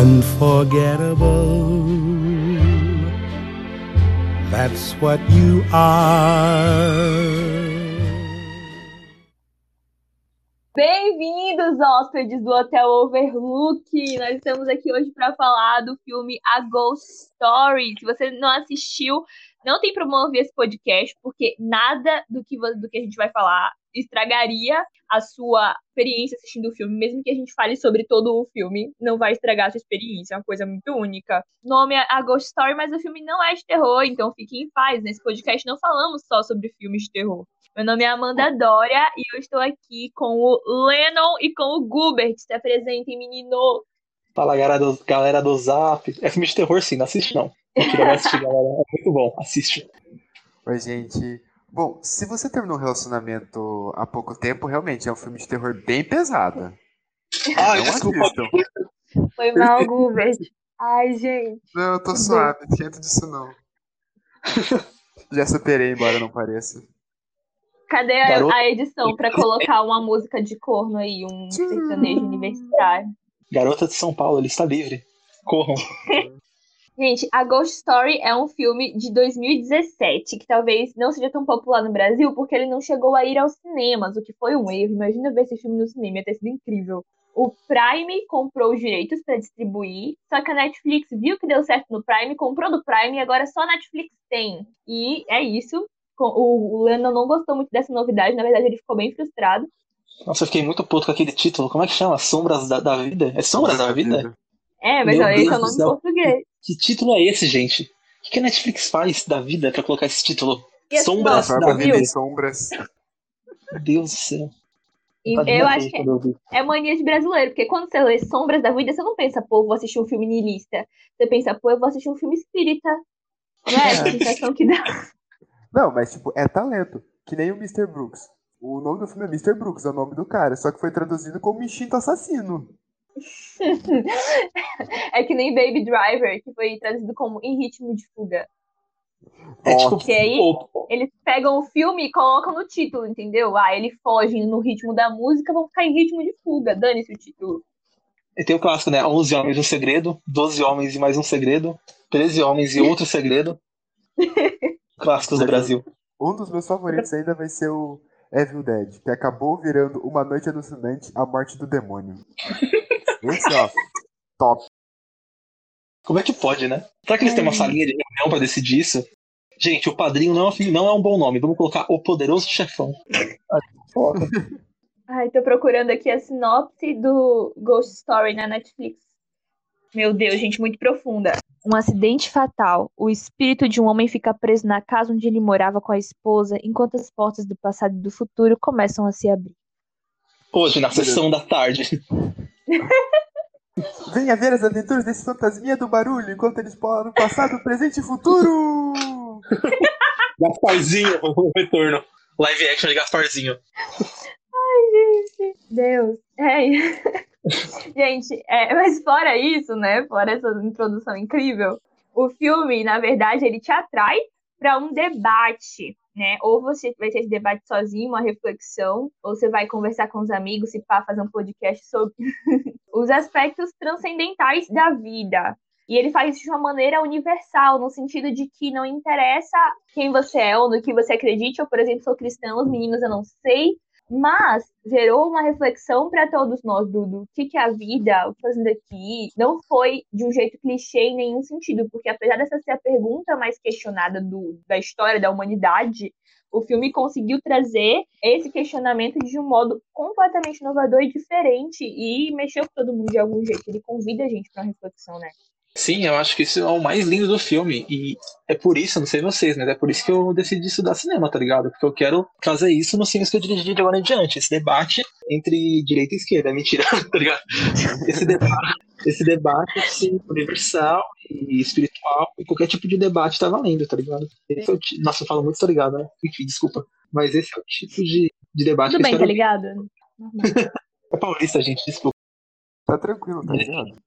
unforgettable. That's what you are. Bem-vindos, hóspedes do Hotel Overlook! Nós estamos aqui hoje para falar do filme A Ghost Story. Se você não assistiu, não tem problema ouvir esse podcast, porque nada do que, do que a gente vai falar estragaria a sua experiência assistindo o filme, mesmo que a gente fale sobre todo o filme, não vai estragar a sua experiência, é uma coisa muito única. O nome é A Ghost Story, mas o filme não é de terror, então fiquem em paz. Nesse podcast não falamos só sobre filmes de terror. Meu nome é Amanda Dória e eu estou aqui com o Lennon e com o Gubert. Se apresentem, menino! Fala, galera do, galera do Zap. É filme de terror, sim, não assiste não. Não assistir, galera. É muito bom, assiste. Oi, gente. Bom, se você terminou um relacionamento há pouco tempo, realmente é um filme de terror bem pesado. Ai, não desculpa. Assistam. Foi mal, Gubert. Ai, gente. Não, eu tô suave, não esquenta disso não. Já superei, embora não pareça. Cadê a, a edição para colocar uma música de corno aí, um sertanejo universitário? Garota de São Paulo, ele está livre. Corram. Gente, a Ghost Story é um filme de 2017 que talvez não seja tão popular no Brasil porque ele não chegou a ir aos cinemas, o que foi um erro. Imagina ver esse filme no cinema, ia ter sido incrível. O Prime comprou os direitos para distribuir, só que a Netflix viu que deu certo no Prime, comprou do Prime e agora só a Netflix tem. E é isso. O, Lennon não gostou muito dessa novidade, na verdade ele ficou bem frustrado. Nossa, eu fiquei muito puto com aquele título. Como é que chama? Sombras da, da Vida? É Sombras da Vida? É, mas olha, esse é o nome em português. Que título é esse, gente? O que a Netflix faz da vida pra colocar esse título? Sombras da Vida. Sombras. Meu Deus do céu. E tá eu acho que é, é mania de brasileiro, porque quando você lê Sombras da Vida, você não pensa, pô, vou assistir um filme niilista. Você pensa, pô, eu vou assistir um filme espírita. Não é essa sensação que dá. Não, mas tipo, é talento. Que nem o Mr. Brooks. O nome do filme é Mr. Brooks, é o nome do cara, só que foi traduzido como Instinto Assassino. é que nem Baby Driver, que foi traduzido como Em Ritmo de Fuga. É tipo, Porque aí eles pegam o filme e colocam no título, entendeu? Ah, ele foge no ritmo da música, vão ficar em ritmo de fuga. Dane-se o título. E tem o clássico, né? 11 homens e um segredo, 12 homens e mais um segredo, 13 homens e outro segredo. Clássicos do Brasil. Um dos meus favoritos ainda vai ser o Evil Dead, que acabou virando Uma Noite Alucinante, A Morte do Demônio. Esse, ó, top. Como é que pode, né? Será que eles têm uma salinha de reunião pra decidir isso? Gente, o padrinho não é, não é um bom nome. Vamos colocar o poderoso chefão. Ai, tô procurando aqui a sinopse do Ghost Story na Netflix. Meu Deus, gente, muito profunda. Um acidente fatal. O espírito de um homem fica preso na casa onde ele morava com a esposa, enquanto as portas do passado e do futuro começam a se abrir. Hoje, na sessão da tarde. Venha ver as aventuras desse fantasminha do barulho enquanto eles exploram passado, presente e futuro! Gasparzinho, o retorno. Live action de Gasparzinho. Ai, gente. Deus. É. Gente, é, mas fora isso, né? Fora essa introdução incrível, o filme, na verdade, ele te atrai para um debate, né? Ou você vai ter esse debate sozinho, uma reflexão, ou você vai conversar com os amigos e pá, fazer um podcast sobre os aspectos transcendentais da vida. E ele faz isso de uma maneira universal, no sentido de que não interessa quem você é ou no que você acredite. Eu, por exemplo, sou cristã, os meninos eu não sei, mas gerou uma reflexão para todos nós do, que, que é a vida, o que fazendo aqui. Não foi de um jeito clichê em nenhum sentido, porque apesar dessa ser a pergunta mais questionada do, da história da humanidade, o filme conseguiu trazer esse questionamento de um modo completamente inovador e diferente e mexeu com todo mundo de algum jeito. Ele convida a gente para uma reflexão, né? Sim, eu acho que isso é o mais lindo do filme. E é por isso, não sei vocês, mas é por isso que eu decidi estudar cinema, tá ligado? Porque eu quero trazer isso nos filmes que eu dirigi de agora em diante. Esse debate entre direita e esquerda. Mentira, tá ligado? Esse debate, esse debate assim, universal e espiritual. E qualquer tipo de debate tá valendo, tá ligado? Esse é t... Nossa, eu falo muito, tá ligado, né? Enfim, desculpa. Mas esse é o tipo de, de debate Tudo que bem, tá ligado? É paulista, gente, desculpa. Tá tranquilo, tá ligado?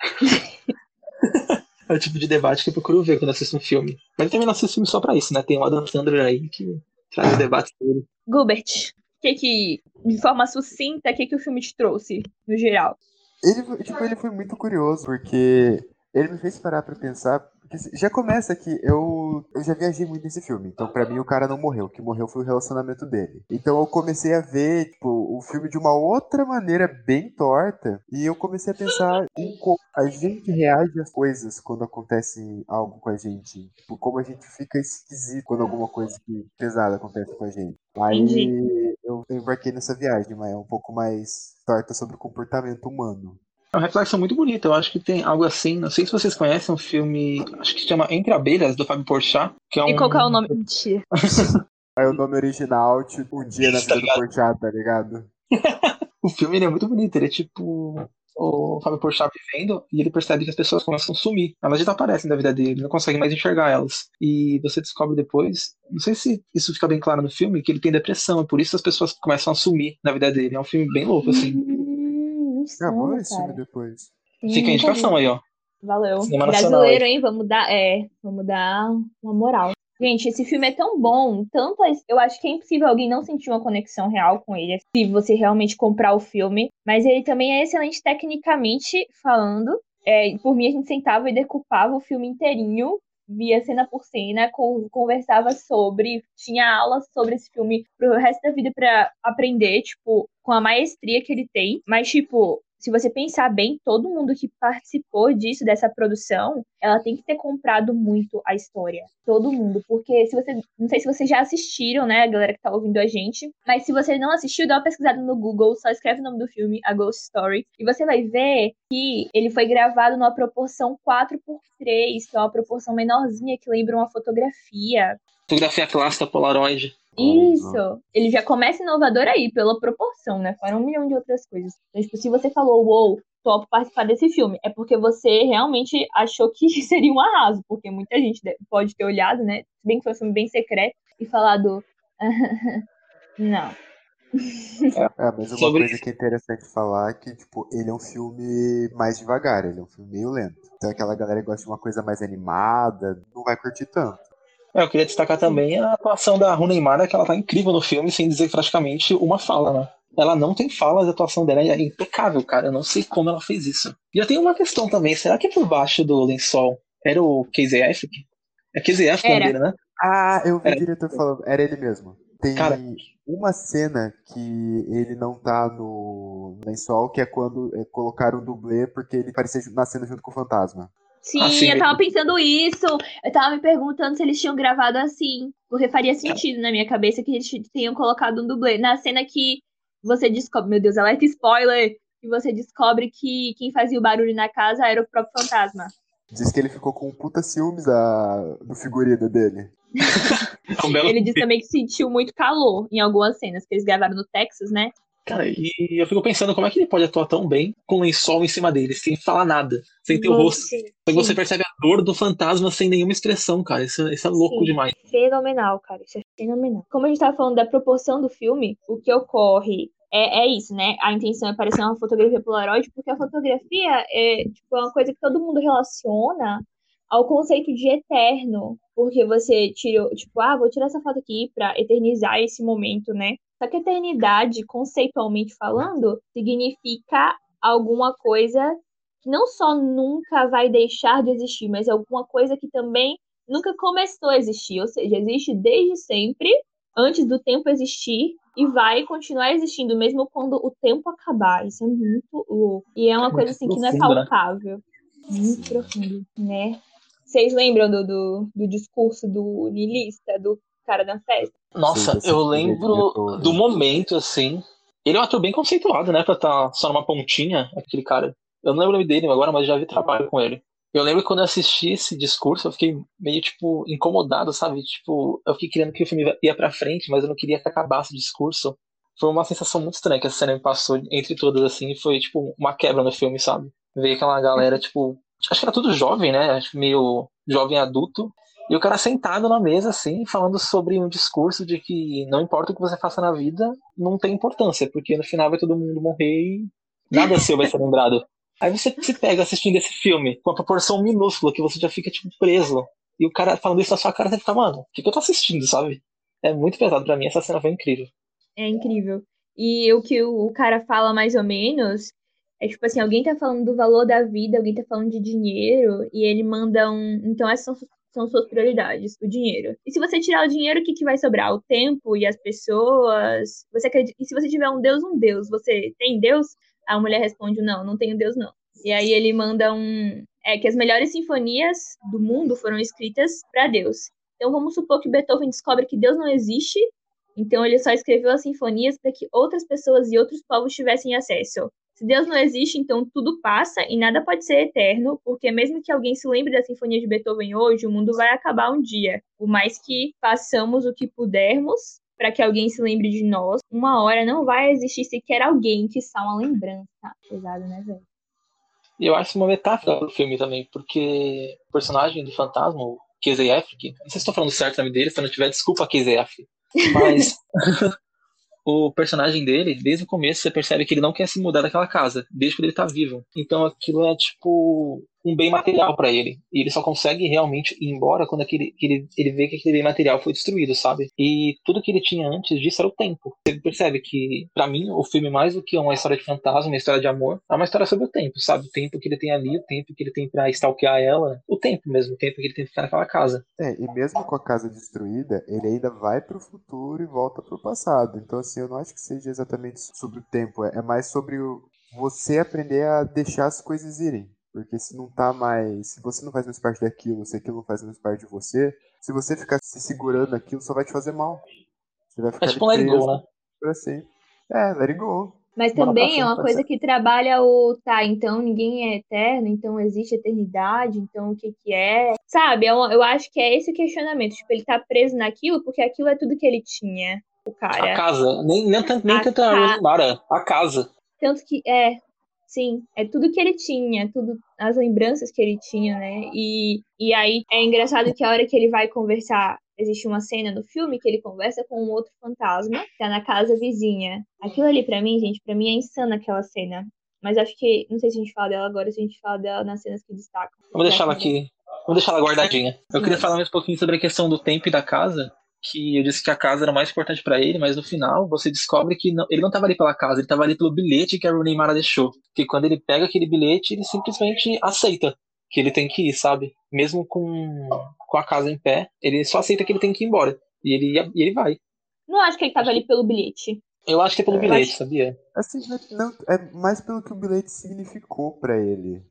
é o tipo de debate que eu procuro ver quando assisto um filme. Mas eu também não assisto filme só pra isso, né? Tem o Adam Sandler aí que traz o debate dele. Gilbert, que que, de forma sucinta, o que, que o filme te trouxe, no geral? Ele, tipo, ele foi muito curioso, porque ele me fez parar pra pensar. Já começa que eu, eu já viajei muito nesse filme. Então, pra mim, o cara não morreu. O que morreu foi o relacionamento dele. Então, eu comecei a ver, tipo, o filme de uma outra maneira bem torta. E eu comecei a pensar em como a gente reage às coisas quando acontece algo com a gente. Tipo, como a gente fica esquisito quando alguma coisa pesada acontece com a gente. Aí Entendi. eu embarquei nessa viagem, mas é um pouco mais torta sobre o comportamento humano. É uma reflexão muito bonita. Eu acho que tem algo assim. Não sei se vocês conhecem um filme. Acho que se chama Entre Abelhas, do Fábio Porchat. Que é um... E qual que é o nome? Mentira. Aí o nome original, tipo, um dia na vida do Porchat, tá ligado? O filme ele é muito bonito. Ele é tipo. O Fábio Porchat vivendo e ele percebe que as pessoas começam a sumir. Elas desaparecem da vida dele, ele não consegue mais enxergar elas. E você descobre depois, não sei se isso fica bem claro no filme, que ele tem depressão, e por isso as pessoas começam a sumir na vida dele. É um filme bem louco, assim. Insano, filme cara. depois. Fica a indicação aí, ó. Valeu. Cinema Brasileiro, hein? Vamos dar, é, vamos dar uma moral. Gente, esse filme é tão bom, tantas, eu acho que é impossível alguém não sentir uma conexão real com ele, se você realmente comprar o filme. Mas ele também é excelente tecnicamente falando. É, por mim, a gente sentava e decupava o filme inteirinho, via cena por cena, con- conversava sobre, tinha aulas sobre esse filme pro resto da vida pra aprender, tipo, com a maestria que ele tem. Mas, tipo, se você pensar bem, todo mundo que participou disso, dessa produção, ela tem que ter comprado muito a história. Todo mundo. Porque se você. Não sei se vocês já assistiram, né, a galera que tá ouvindo a gente. Mas se você não assistiu, dá uma pesquisada no Google, só escreve o nome do filme, A Ghost Story. E você vai ver que ele foi gravado numa proporção 4x3, que é uma proporção menorzinha que lembra uma fotografia. Fotografia clássica Polaroid. Isso. Ele já começa inovador aí, pela proporção, né? Fora um milhão de outras coisas. Então, tipo, se você falou, uou, topo participar desse filme, é porque você realmente achou que seria um arraso, porque muita gente de- pode ter olhado, né? Se bem que foi um filme bem secreto, e falado. Não. É, mas uma Sobre coisa que é interessante falar é que, tipo, ele é um filme mais devagar, ele é um filme meio lento. Então aquela galera que gosta de uma coisa mais animada, não vai curtir tanto. É, eu queria destacar também a atuação da Rooney Mara, que ela tá incrível no filme, sem dizer praticamente uma fala, né? Ela não tem falas, a atuação dela é impecável, cara. Eu não sei como ela fez isso. E eu tenho uma questão também, será que por baixo do lençol era o Casey Affleck? É Casey Affleck o nome Era. dele, né? Ah, eu vi Era. o diretor falando, era ele mesmo. Tem Cara. uma cena que ele não tá no lençol, que é quando é, colocaram um dublê porque ele parecia na cena junto com o fantasma. Sim, Ah, sim. eu tava pensando isso. Eu tava me perguntando se eles tinham gravado assim. Porque faria sentido na minha cabeça que eles tenham colocado um dublê. Na cena que você descobre. Meu Deus, alerta spoiler! Que você descobre que quem fazia o barulho na casa era o próprio fantasma. Diz que ele ficou com puta ciúmes da, do figurino dele. É Ele disse também que sentiu muito calor em algumas cenas que eles gravaram no Texas, né? Cara, e eu fico pensando como é que ele pode atuar tão bem com o lençol em cima dele, sem falar nada, sem ter o rosto. Sim, você percebe a dor do fantasma sem nenhuma expressão, cara. Isso, isso é louco Sim. demais. Fenomenal, cara. Isso é fenomenal. Como a gente tava falando da proporção do filme, o que ocorre é, é isso, né? A intenção é parecer uma fotografia Polaroid, porque a fotografia é, tipo, é uma coisa que todo mundo relaciona ao conceito de eterno. Porque você tirou, tipo, ah, vou tirar essa foto aqui pra eternizar esse momento, né? Só que eternidade, conceitualmente falando, significa alguma coisa que não só nunca vai deixar de existir, mas alguma coisa que também nunca começou a existir, ou seja, existe desde sempre, antes do tempo existir, e vai continuar existindo mesmo quando o tempo acabar. Isso é muito louco. E é uma Muito coisa assim que não é né? palpável. Muito profundo, né? Vocês lembram do, do, do discurso do niilista, do cara da festa? Nossa, eu lembro do momento, assim. Ele é um ator bem conceituado, né? Pra estar só numa pontinha, aquele cara. Eu não lembro o nome dele agora, mas já vi trabalho com ele. Eu lembro que quando eu assisti esse discurso, eu fiquei meio, tipo, incomodado, sabe? Tipo, eu fiquei querendo que o filme ia pra frente, mas eu não queria que acabasse o discurso. Foi uma sensação muito estranha que essa cena me passou entre todas, assim, e foi, tipo, uma quebra no filme, sabe? Ver aquela galera, tipo, acho que era tudo jovem, né? Meio jovem adulto. E o cara sentado na mesa, assim, falando sobre um discurso de que não importa o que você faça na vida, não tem importância, porque no final vai todo mundo morrer e nada seu vai ser lembrado. Aí você se pega assistindo esse filme com a proporção minúscula que você já fica, tipo, preso. E o cara falando isso na sua cara, você fica, mano, o que, que eu tô assistindo, sabe? É muito pesado pra mim, essa cena foi incrível. É incrível. E o que o cara fala mais ou menos É tipo assim, alguém tá falando do valor da vida, alguém tá falando de dinheiro, e ele manda um. Então essas são, são suas prioridades, o dinheiro. E se você tirar o dinheiro, o que, que vai sobrar? O tempo e as pessoas? Você acredita... E se você tiver um Deus, um Deus, você tem Deus? A mulher responde, não, não tenho Deus, não. E aí ele manda um. É que as melhores sinfonias do mundo foram escritas para Deus. Então vamos supor que Beethoven descobre que Deus não existe, então ele só escreveu as sinfonias para que outras pessoas e outros povos tivessem acesso. Se Deus não existe, então tudo passa e nada pode ser eterno, porque mesmo que alguém se lembre da Sinfonia de Beethoven hoje, o mundo vai acabar um dia. Por mais que façamos o que pudermos para que alguém se lembre de nós, uma hora não vai existir sequer alguém que só uma lembrança. Pesado, né, velho? E eu acho uma metáfora do filme também, porque o personagem do fantasma, o KZF, que, não sei se estou falando certo o nome dele, se não tiver, desculpa KZF. Mas o personagem dele, desde o começo, você percebe que ele não quer se mudar daquela casa, desde quando ele tá vivo. Então aquilo é tipo um bem material para ele. E ele só consegue realmente ir embora quando aquele, ele, ele vê que aquele bem material foi destruído, sabe? E tudo que ele tinha antes disso era o tempo. Você percebe que, para mim, o filme, mais do que uma história de fantasma, uma história de amor, é uma história sobre o tempo, sabe? O tempo que ele tem ali, o tempo que ele tem para stalkear ela, o tempo mesmo, o tempo que ele tem que ficar naquela casa. É, e mesmo com a casa destruída, ele ainda vai pro futuro e volta pro passado. Então, assim, eu não acho que seja exatamente sobre o tempo, é mais sobre o, você aprender a deixar as coisas irem. Porque se não tá mais. Se você não faz mais parte daquilo, se aquilo não faz mais parte de você, se você ficar se segurando naquilo, só vai te fazer mal. Você vai ficar. É tipo um let it go, né? Pra sempre. É, let it go. Mas também é uma coisa que trabalha o. Tá, então ninguém é eterno, então existe eternidade, então o que que é? Sabe, eu, é eu acho que é esse o questionamento. Tipo, ele tá preso naquilo porque aquilo é tudo que ele tinha, o cara. A casa. Nem, nem, tanto, nem tanto a, ca... a casa. Tanto que, é, Sim, é tudo que ele tinha, tudo as lembranças que ele tinha, né? E, e aí é engraçado que a hora que ele vai conversar, existe uma cena no filme que ele conversa com um outro fantasma, que tá na casa vizinha. Aquilo ali para mim, gente, para mim é insano aquela cena. Mas acho que, não sei se a gente fala dela agora, se a gente fala dela nas cenas que destacam. Vamos deixar ela aqui. Vamos deixar ela guardadinha. Eu queria falar mais um pouquinho sobre a questão do tempo e da casa que eu disse que a casa era mais importante para ele, mas no final você descobre que não, ele não estava ali pela casa, ele estava ali pelo bilhete que a Rooney Mara deixou. Que quando ele pega aquele bilhete, ele simplesmente aceita que ele tem que ir, sabe? Mesmo com, com a casa em pé, ele só aceita que ele tem que ir embora. E ele, e ele vai. Não acho que ele estava ali pelo bilhete. Eu acho que é pelo é, bilhete, acho... sabia? Assim, não, é mais pelo que o bilhete significou para ele.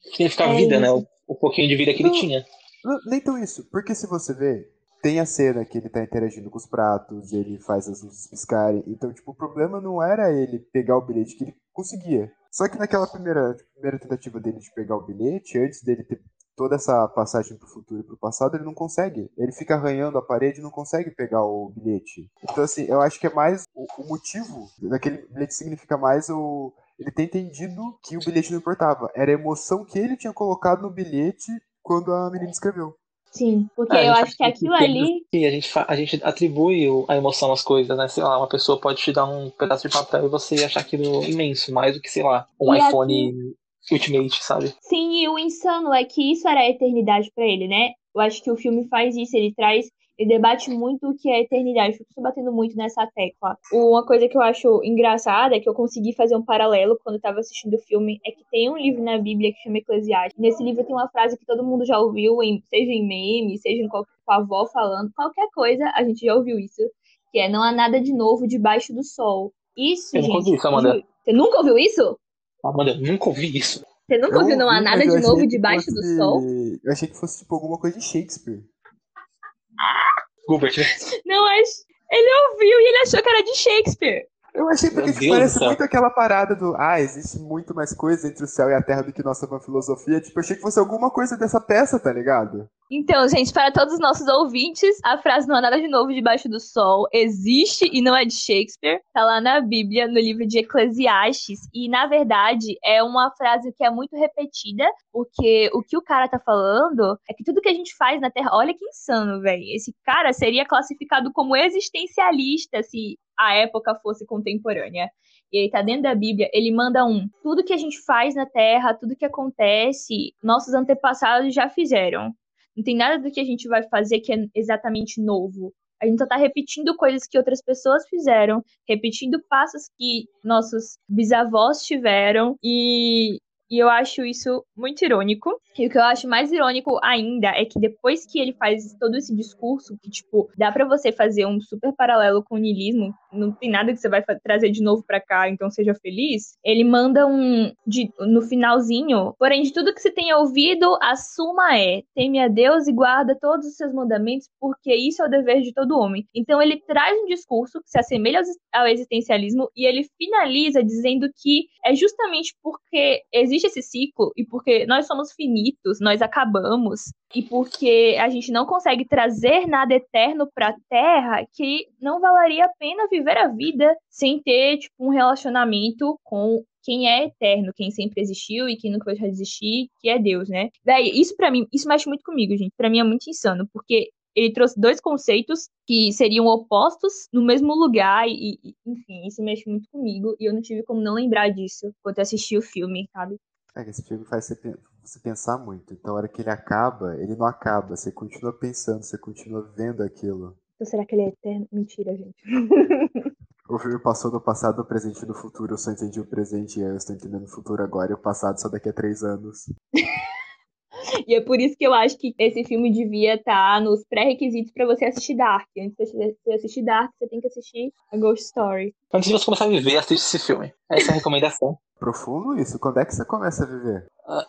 Significa é vida, né? né? O, o, pouquinho de vida que não, ele tinha. Não, nem tão isso, porque se você vê, tem a cena que ele tá interagindo com os pratos, ele faz as luzes piscarem. Então, tipo, o problema não era ele pegar o bilhete, que ele conseguia. Só que naquela primeira, primeira tentativa dele de pegar o bilhete, antes dele ter toda essa passagem pro futuro e pro passado, ele não consegue. Ele fica arranhando a parede e não consegue pegar o bilhete. Então, assim, eu acho que é mais o, o motivo daquele bilhete significa mais o. Ele ter entendido que o bilhete não importava. Era a emoção que ele tinha colocado no bilhete quando a menina escreveu. Sim, porque é, eu acho que aquilo ali. Sim, a gente, a gente atribui a emoção às coisas, né? Sei lá, uma pessoa pode te dar um pedaço de papel e você achar aquilo imenso, mais do que, sei lá, um e iPhone aqui... Ultimate, sabe? Sim, e o insano é que isso era a eternidade para ele, né? Eu acho que o filme faz isso, ele traz ele debate muito o que é eternidade. Eu tô batendo muito nessa tecla. Uma coisa que eu acho engraçada é que eu consegui fazer um paralelo quando eu tava assistindo o filme, é que tem um livro na Bíblia que chama Eclesiastes. Nesse livro tem uma frase que todo mundo já ouviu, em, seja em meme, seja em qualquer, com a avó falando, qualquer coisa, a gente já ouviu isso. Que é, não há nada de novo debaixo do sol. Isso, eu gente. Nunca isso, Amanda. Você nunca ouviu isso? Amanda, eu nunca ouvi isso. Você nunca eu ouviu Não Há Nada de Novo Debaixo fosse... do Sol? Eu achei que fosse tipo alguma coisa de Shakespeare. Gilbert. Não, ele ouviu e ele achou que era de Shakespeare. Eu achei porque tipo, parece muito aquela parada do ah, existe muito mais coisa entre o céu e a terra do que nossa filosofia. Tipo, eu achei que fosse alguma coisa dessa peça, tá ligado? Então, gente, para todos os nossos ouvintes, a frase não há nada de novo debaixo do sol existe e não é de Shakespeare. Tá lá na Bíblia, no livro de Eclesiastes. E, na verdade, é uma frase que é muito repetida, porque o que o cara tá falando é que tudo que a gente faz na Terra. Olha que insano, velho. Esse cara seria classificado como existencialista se a época fosse contemporânea. E ele tá dentro da Bíblia, ele manda um. Tudo que a gente faz na Terra, tudo que acontece, nossos antepassados já fizeram. Não tem nada do que a gente vai fazer que é exatamente novo. A gente só tá repetindo coisas que outras pessoas fizeram, repetindo passos que nossos bisavós tiveram e e eu acho isso muito irônico. E o que eu acho mais irônico ainda é que depois que ele faz todo esse discurso, que, tipo, dá para você fazer um super paralelo com o niilismo, não tem nada que você vai trazer de novo para cá, então seja feliz. Ele manda um. De, no finalzinho, porém, de tudo que você tenha ouvido, a suma é: teme a Deus e guarda todos os seus mandamentos, porque isso é o dever de todo homem. Então, ele traz um discurso que se assemelha ao existencialismo e ele finaliza dizendo que é justamente porque existe existe esse ciclo e porque nós somos finitos, nós acabamos e porque a gente não consegue trazer nada eterno para a Terra, que não valeria a pena viver a vida sem ter tipo um relacionamento com quem é eterno, quem sempre existiu e quem nunca vai existir, que é Deus, né? Véi, isso para mim, isso mexe muito comigo, gente. Para mim é muito insano, porque ele trouxe dois conceitos que seriam opostos no mesmo lugar e, e, enfim, isso mexe muito comigo e eu não tive como não lembrar disso quando eu assisti o filme, sabe? É que esse filme faz você, você pensar muito. Então, a hora que ele acaba, ele não acaba. Você continua pensando, você continua vendo aquilo. Então, será que ele é eterno? Mentira, gente. O filme passou do passado, do presente e do futuro. Eu só entendi o presente e eu estou entendendo o futuro agora. E o passado só daqui a três anos. E é por isso que eu acho que esse filme devia estar tá nos pré-requisitos para você assistir Dark. Antes de você assistir Dark, você tem que assistir a Ghost Story. Antes de você começar a viver, assiste esse filme. Essa é a recomendação. Profundo isso. Quando é que você começa a viver? Ah.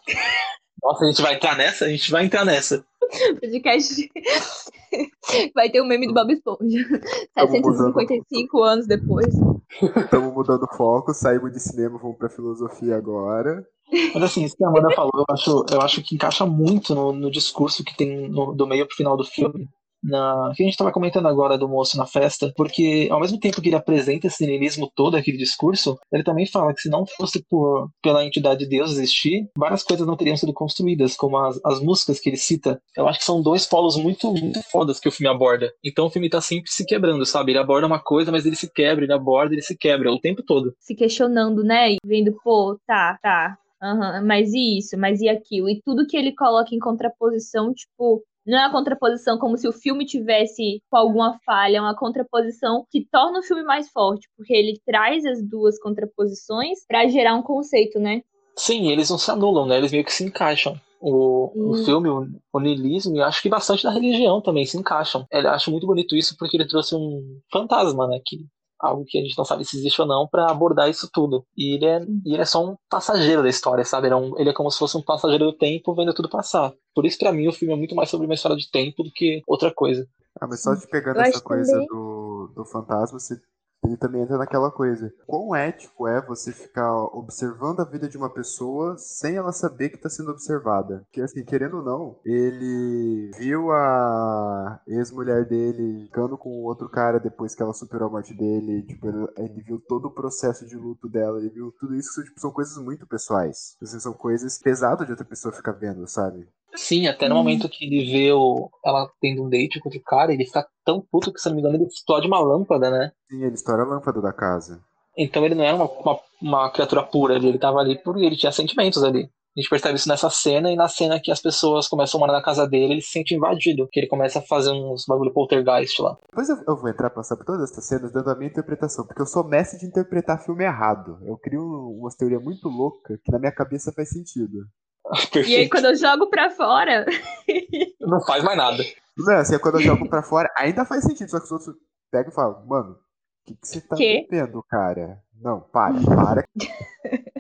Nossa, a gente vai entrar nessa? A gente vai entrar nessa. podcast vai ter o um meme do Bob Esponja. 755 anos depois. Estamos mudando foco, saímos de cinema, vamos pra filosofia agora. Mas assim, isso que a Amanda falou, eu acho, eu acho que encaixa muito no, no discurso que tem no, do meio pro final do filme. Na, que a gente estava comentando agora do moço na festa, porque ao mesmo tempo que ele apresenta esse niilismo todo, aquele discurso, ele também fala que se não fosse por pela entidade de Deus existir, várias coisas não teriam sido construídas, como as, as músicas que ele cita. Eu acho que são dois polos muito, muito fodas que o filme aborda. Então o filme tá sempre se quebrando, sabe? Ele aborda uma coisa, mas ele se quebra, ele aborda, ele se quebra o tempo todo. Se questionando, né? E vendo, pô, tá, tá, Uhum, mas e isso, mas e aquilo? E tudo que ele coloca em contraposição, tipo, não é uma contraposição como se o filme tivesse com alguma falha, é uma contraposição que torna o filme mais forte, porque ele traz as duas contraposições para gerar um conceito, né? Sim, eles não se anulam, né? Eles meio que se encaixam. O, o filme, o, o niilismo, e acho que bastante da religião também se encaixam. Eu acho muito bonito isso porque ele trouxe um fantasma, né? Que algo que a gente não sabe se existe ou não, para abordar isso tudo. E ele, é, e ele é só um passageiro da história, sabe? Ele é, um, ele é como se fosse um passageiro do tempo vendo tudo passar. Por isso, para mim, o filme é muito mais sobre uma história de tempo do que outra coisa. Ah, mas só te pegando essa coisa também... do, do fantasma, você ele também entra naquela coisa. Quão ético é você ficar observando a vida de uma pessoa sem ela saber que está sendo observada? Porque, assim, querendo ou não, ele viu a ex-mulher dele ficando com outro cara depois que ela superou a morte dele. Tipo, ele, ele, viu todo o processo de luto dela. Ele viu tudo isso. Tipo, são coisas muito pessoais. Assim, são coisas pesadas de outra pessoa ficar vendo, sabe? Sim, até no hum. momento que ele vê o, ela tendo um date com outro cara, ele fica tão puto que, se não me engano, ele explode uma lâmpada, né? Sim, ele estoura a lâmpada da casa. Então ele não era uma, uma, uma criatura pura ali, ele tava ali porque ele tinha sentimentos ali. A gente percebe isso nessa cena, e na cena que as pessoas começam a morar na casa dele, ele se sente invadido, que ele começa a fazer uns bagulho poltergeist lá. Depois eu, eu vou entrar passar por todas essas cenas dando a minha interpretação, porque eu sou mestre de interpretar filme errado. Eu crio uma teoria muito louca que na minha cabeça faz sentido. Perfeito. E aí quando eu jogo pra fora. Não faz mais nada. Não, assim, quando eu jogo pra fora, ainda faz sentido, só que os outros pegam e falam, mano, o que, que você tá que? vendo, cara? Não, para, para.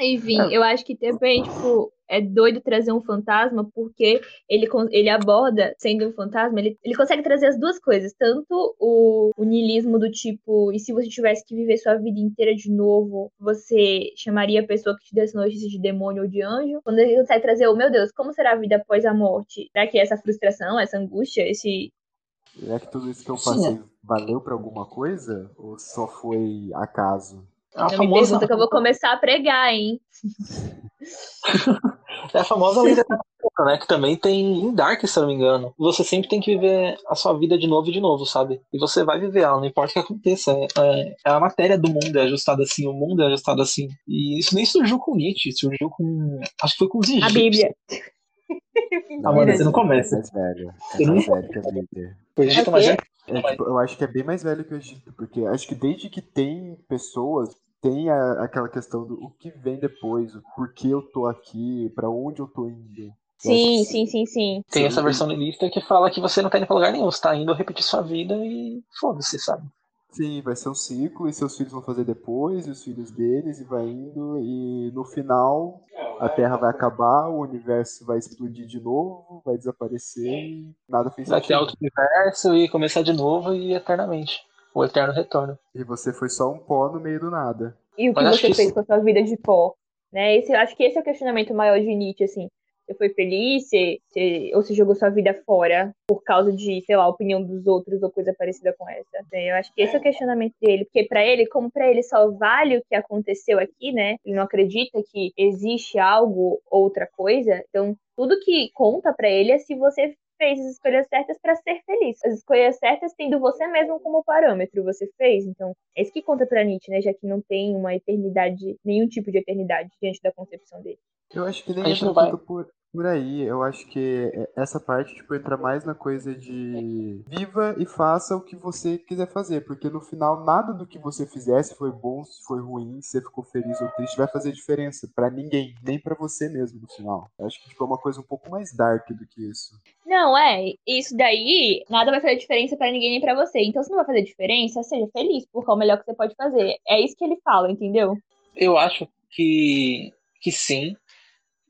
Enfim, eu acho que também, tipo, é doido trazer um fantasma porque ele, ele aborda, sendo um fantasma, ele, ele consegue trazer as duas coisas. Tanto o, o niilismo do tipo, e se você tivesse que viver sua vida inteira de novo, você chamaria a pessoa que te desse notícia de demônio ou de anjo? Quando ele consegue trazer o, meu Deus, como será a vida após a morte? Será que essa frustração, essa angústia, esse... É que tudo isso que eu passei Sim. valeu para alguma coisa? Ou só foi acaso? É a famosa... me pergunta que eu vou começar a pregar, hein? é a famosa lei da né? Que também tem em Dark, se eu não me engano. Você sempre tem que viver a sua vida de novo e de novo, sabe? E você vai viver ela, não importa o que aconteça. É, é, é a matéria do mundo é ajustada assim, o mundo é ajustado assim. E isso nem surgiu com Nietzsche, surgiu com. Acho que foi com os egípcios. A Bíblia. Amanda, você não começa. É velho. É mais velho que a Bíblia. É, tipo, eu acho que é bem mais velho que o Egito, porque acho que desde que tem pessoas, tem a- aquela questão do o que vem depois, o porquê eu tô aqui, pra onde eu tô indo. Sim, sim, sim, sim. Tem Sim. essa versão lista que fala que você não tá indo pra lugar nenhum, você tá indo repetir sua vida e foda-se, sabe? Sim, vai ser um ciclo e seus filhos vão fazer depois, e os filhos deles, e vai indo, e no final a Terra vai acabar, o universo vai explodir de novo, vai desaparecer e nada fez Vai ter sentido. outro universo e começar de novo e eternamente. O eterno retorno. E você foi só um pó no meio do nada. E o que Mas você que fez isso- com a sua vida de pó? Né? Esse, acho que esse é o questionamento maior de Nietzsche, assim. Você foi feliz, você, você- ou você jogou sua vida fora por causa de, sei lá, a opinião dos outros ou coisa parecida com essa. né? Eu acho que esse é o questionamento dele, porque pra ele, como pra ele só vale o que aconteceu aqui, né? Ele não acredita que existe algo, outra coisa. Então, tudo que conta pra ele é se você fez as escolhas certas pra ser feliz. As escolhas certas tendo você mesmo como parâmetro, você fez. Então, é isso que conta pra Nietzsche, né? Já que não tem uma eternidade, nenhum tipo de eternidade diante da concepção dele. Eu acho que gente entra não vai- por, por aí. Eu acho que é- essa parte, tipo, entra mais na coisa de viva e faça o que você quiser fazer. Porque no final, nada do que você fizer, se foi bom, se foi ruim, se você ficou feliz ou triste, vai fazer diferença pra ninguém, nem pra você mesmo no final. Eu acho que tipo, é uma coisa um pouco mais dark do que isso. Não, é, isso daí, nada vai fazer diferença pra ninguém nem pra você. Então, se não vai fazer diferença, seja feliz, porque é o melhor que você pode fazer. É isso que ele fala, entendeu? Eu acho que, que sim,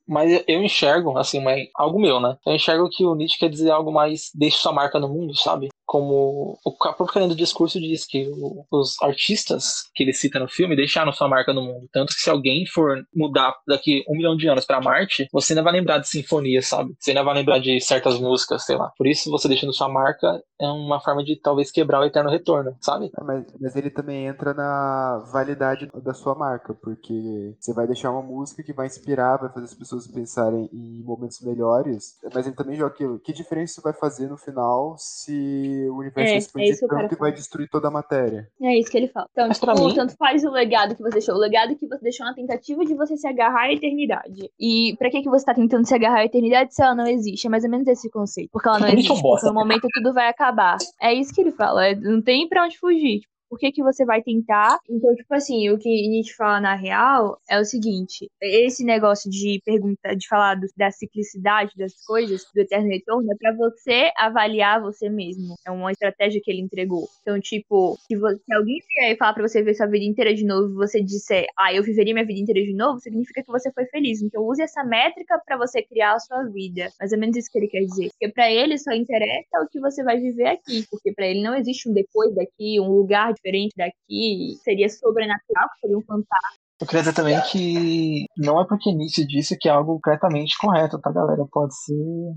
mas eu- enxergo, assim, mas algo meu, né? Eu enxergo que o Nietzsche quer dizer algo mais deixe sua marca no mundo, sabe? Como o próprio discurso diz que o- os artistas que ele cita no filme deixaram sua marca no mundo. Tanto que se alguém for mudar daqui um milhão de anos pra Marte, você ainda vai lembrar de sinfonia, sabe? Você ainda vai lembrar de certas músicas, sei lá. Por isso, você deixando sua marca é uma forma de talvez quebrar o eterno retorno, sabe? É, Mas, mas ele também entra na validade da sua marca, porque você vai deixar uma música que vai inspirar, vai fazer as pessoas pensarem em momentos melhores, mas ele também joga aquilo. Que diferença isso vai fazer no final se o universo É, vai é expandir isso que o cara tanto e vai destruir toda a matéria? É isso que ele fala. Então, Mas tipo, mim- tanto faz o legado que você deixou. O legado que você deixou é uma tentativa de você se agarrar à eternidade. E pra que, que você tá tentando se agarrar à eternidade se ela não existe? É mais ou menos esse conceito. Porque ela não é existe. Porque no momento tudo vai acabar. É isso que ele fala. é- Não tem pra onde fugir. Tipo, por que, que você vai tentar? Então, tipo assim, o que Nietzsche fala na real é o seguinte: esse negócio de perguntar, de falar do- da ciclicidade das coisas, do eterno retorno, é pra você avaliar você mesmo. É uma estratégia que ele entregou. Então, tipo, se, vo- se alguém vier e falar pra você ver sua vida inteira de novo você disser, ah, eu viveria minha vida inteira de novo, significa que você foi feliz. Então, use essa métrica pra você criar a sua vida. Mais ou menos isso que ele quer dizer. Porque pra ele só interessa o que você vai viver aqui. Porque pra ele não existe um depois daqui, um lugar diferente daqui. Seria sobrenatural, seria um fantasma. Eu queria dizer também que não é porque Nietzsche disse que é algo completamente correto, tá, galera? Pode ser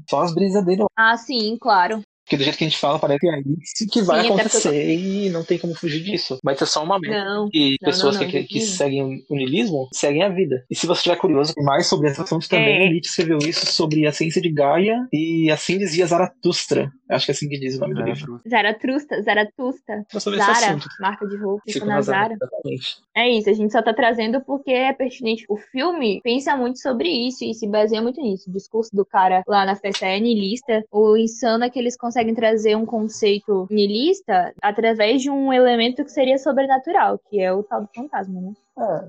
só as brisas dele. Ah, sim, claro. Porque do jeito que a gente fala, parece que é isso que vai Sim, eu acontecer e não tem como fugir disso. Vai ser só uma meta. Não. E não, pessoas não, que, que seguem o niilismo seguem a vida. E se você estiver curioso mais sobre esse assunto também, É. Nietzsche escreveu isso sobre a ciência de Gaia e assim dizia Zaratustra. Acho que é assim que diz o nome do livro. Zaratrusta, Zaratusta. Era sobre esse Zara, assunto. marca de roupa, fica na Zara. É isso, a gente só tá trazendo porque é pertinente. O filme pensa muito sobre isso e se baseia muito nisso. O discurso do cara lá na festa é niilista. O insano é que eles conseguem trazer um conceito niilista através de um elemento que seria sobrenatural, que é o tal do fantasma, né?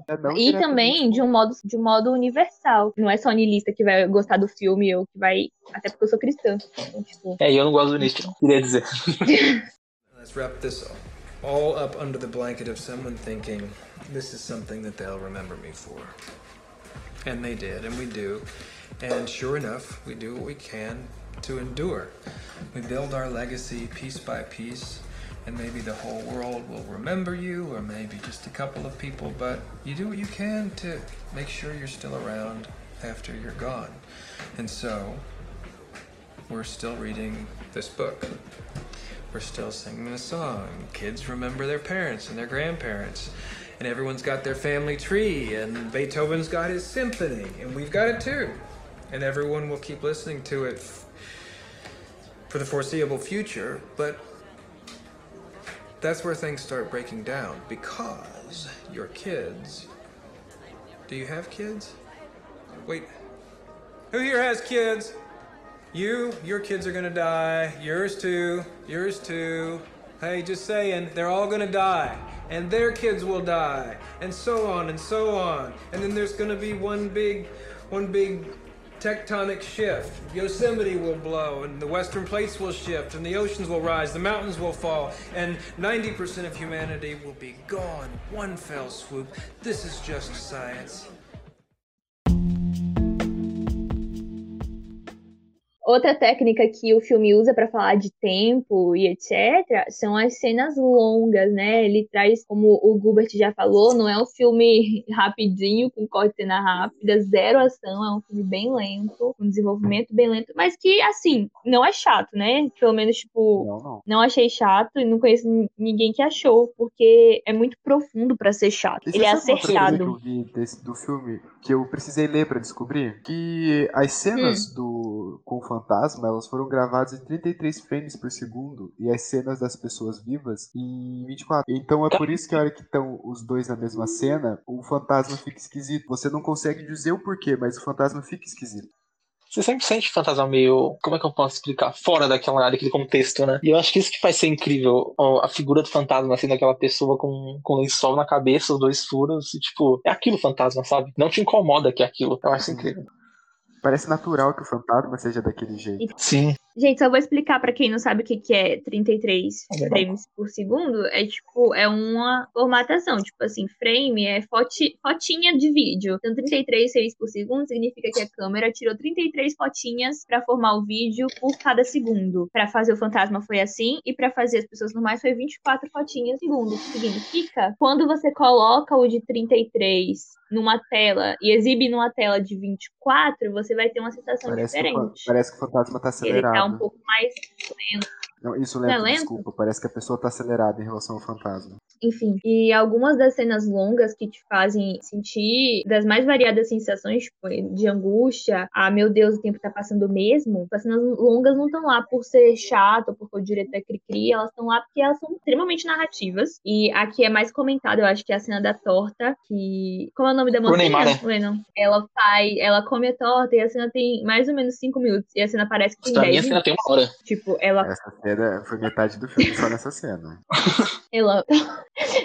É, não E também de um modo, de um modo universal. Não é só niilista que vai gostar do filme ou que vai. Até porque eu sou cristã. Então, tipo. É, e eu não gosto do Nietzsche, não. Queria dizer. Let's wrap this all up under the blanket of someone thinking this is something that they'll remember me for. And they did, and we do. And sure enough, we do what we can to endure. We build our legacy piece by piece, and maybe the whole world will remember you, or maybe just a couple of people, but you do what you can to make sure you're still around after you're gone. And so, we're still reading this book. We're still singing the song. Kids remember their parents and their grandparents. And everyone's got their family tree, and Beethoven's got his symphony, and we've got it too. And everyone will keep listening to it for the foreseeable future, but that's where things start breaking down because your kids. Do you have kids? Wait. Who here has kids? You, your kids are gonna die. Yours too. Yours too. Hey, just saying, they're all gonna die. And their kids will die. And so on and so on. And then there's gonna be one big, one big tectonic shift. Yosemite will blow, and the western plates will shift, and the oceans will rise, the mountains will fall, and 90% of humanity will be gone. One fell swoop. This is just science. Outra técnica que o filme usa para falar de tempo e etc. são as cenas longas, né? Ele traz, como o Gilbert já falou, não é um filme rapidinho, com corte de cena rápida, zero ação, é um filme bem lento, com desenvolvimento bem lento, mas que, assim, não é chato, né? Pelo menos, tipo, Não, não. não achei chato e não conheço ninguém que achou, porque é muito profundo para ser chato. E Ele é coisa que acertado. eu vi desse, do filme que eu precisei ler pra descobrir? Que as cenas Hum. do com o fantasma, elas foram gravadas em 33 frames por segundo e as cenas das pessoas vivas em 24. Então é por isso que a hora que estão os dois na mesma cena, o fantasma fica esquisito. Você não consegue dizer o porquê, mas o fantasma fica esquisito. Você sempre sente o fantasma meio. Como é que eu posso explicar? Fora daquela, daquele contexto, né? E eu acho que isso que faz ser incrível. A figura do fantasma, assim, daquela pessoa com, com lençol na cabeça, os dois furos, e tipo, é aquilo fantasma, sabe? Não te incomoda que é aquilo. Eu acho incrível. Parece natural que o fantasma seja daquele jeito. Sim. Gente, só vou explicar pra quem não sabe o que que é 33 Legal. frames por segundo. É tipo, é uma formatação. Tipo assim, frame é foti, fotinha de vídeo. Então, 33 frames por segundo significa que a câmera tirou 33 fotinhas pra formar o vídeo por cada segundo. Pra fazer o fantasma foi assim, e pra fazer as pessoas normais foi 24 fotinhas por segundo. Significa, quando você coloca o de 33 numa tela e exibe numa tela de 24, você vai ter uma sensação Parece que, diferente. parece que o fantasma tá Ele tá acelerado. Um pouco mais Não, isso Não é lento, lento? desculpa. Parece que a pessoa tá acelerada em relação ao fantasma. Enfim, e algumas das cenas longas que te fazem sentir das mais variadas sensações, tipo, de angústia, ah, meu Deus, o tempo tá passando mesmo. As cenas longas não estão lá por ser chato, ou porque o diretor é cri-cri, elas estão lá porque elas são extremamente narrativas. E aqui é mais comentado, eu acho que é a cena da torta, que. Como é o nome da mocinha? Neymar, né? Ela faz, ela come a torta e a cena tem mais ou menos 5 minutos. E a cena parece que tem Pra mim, 10 a cena tem uma hora. Tipo, ela Essa cena foi metade do filme só nessa cena. Ela,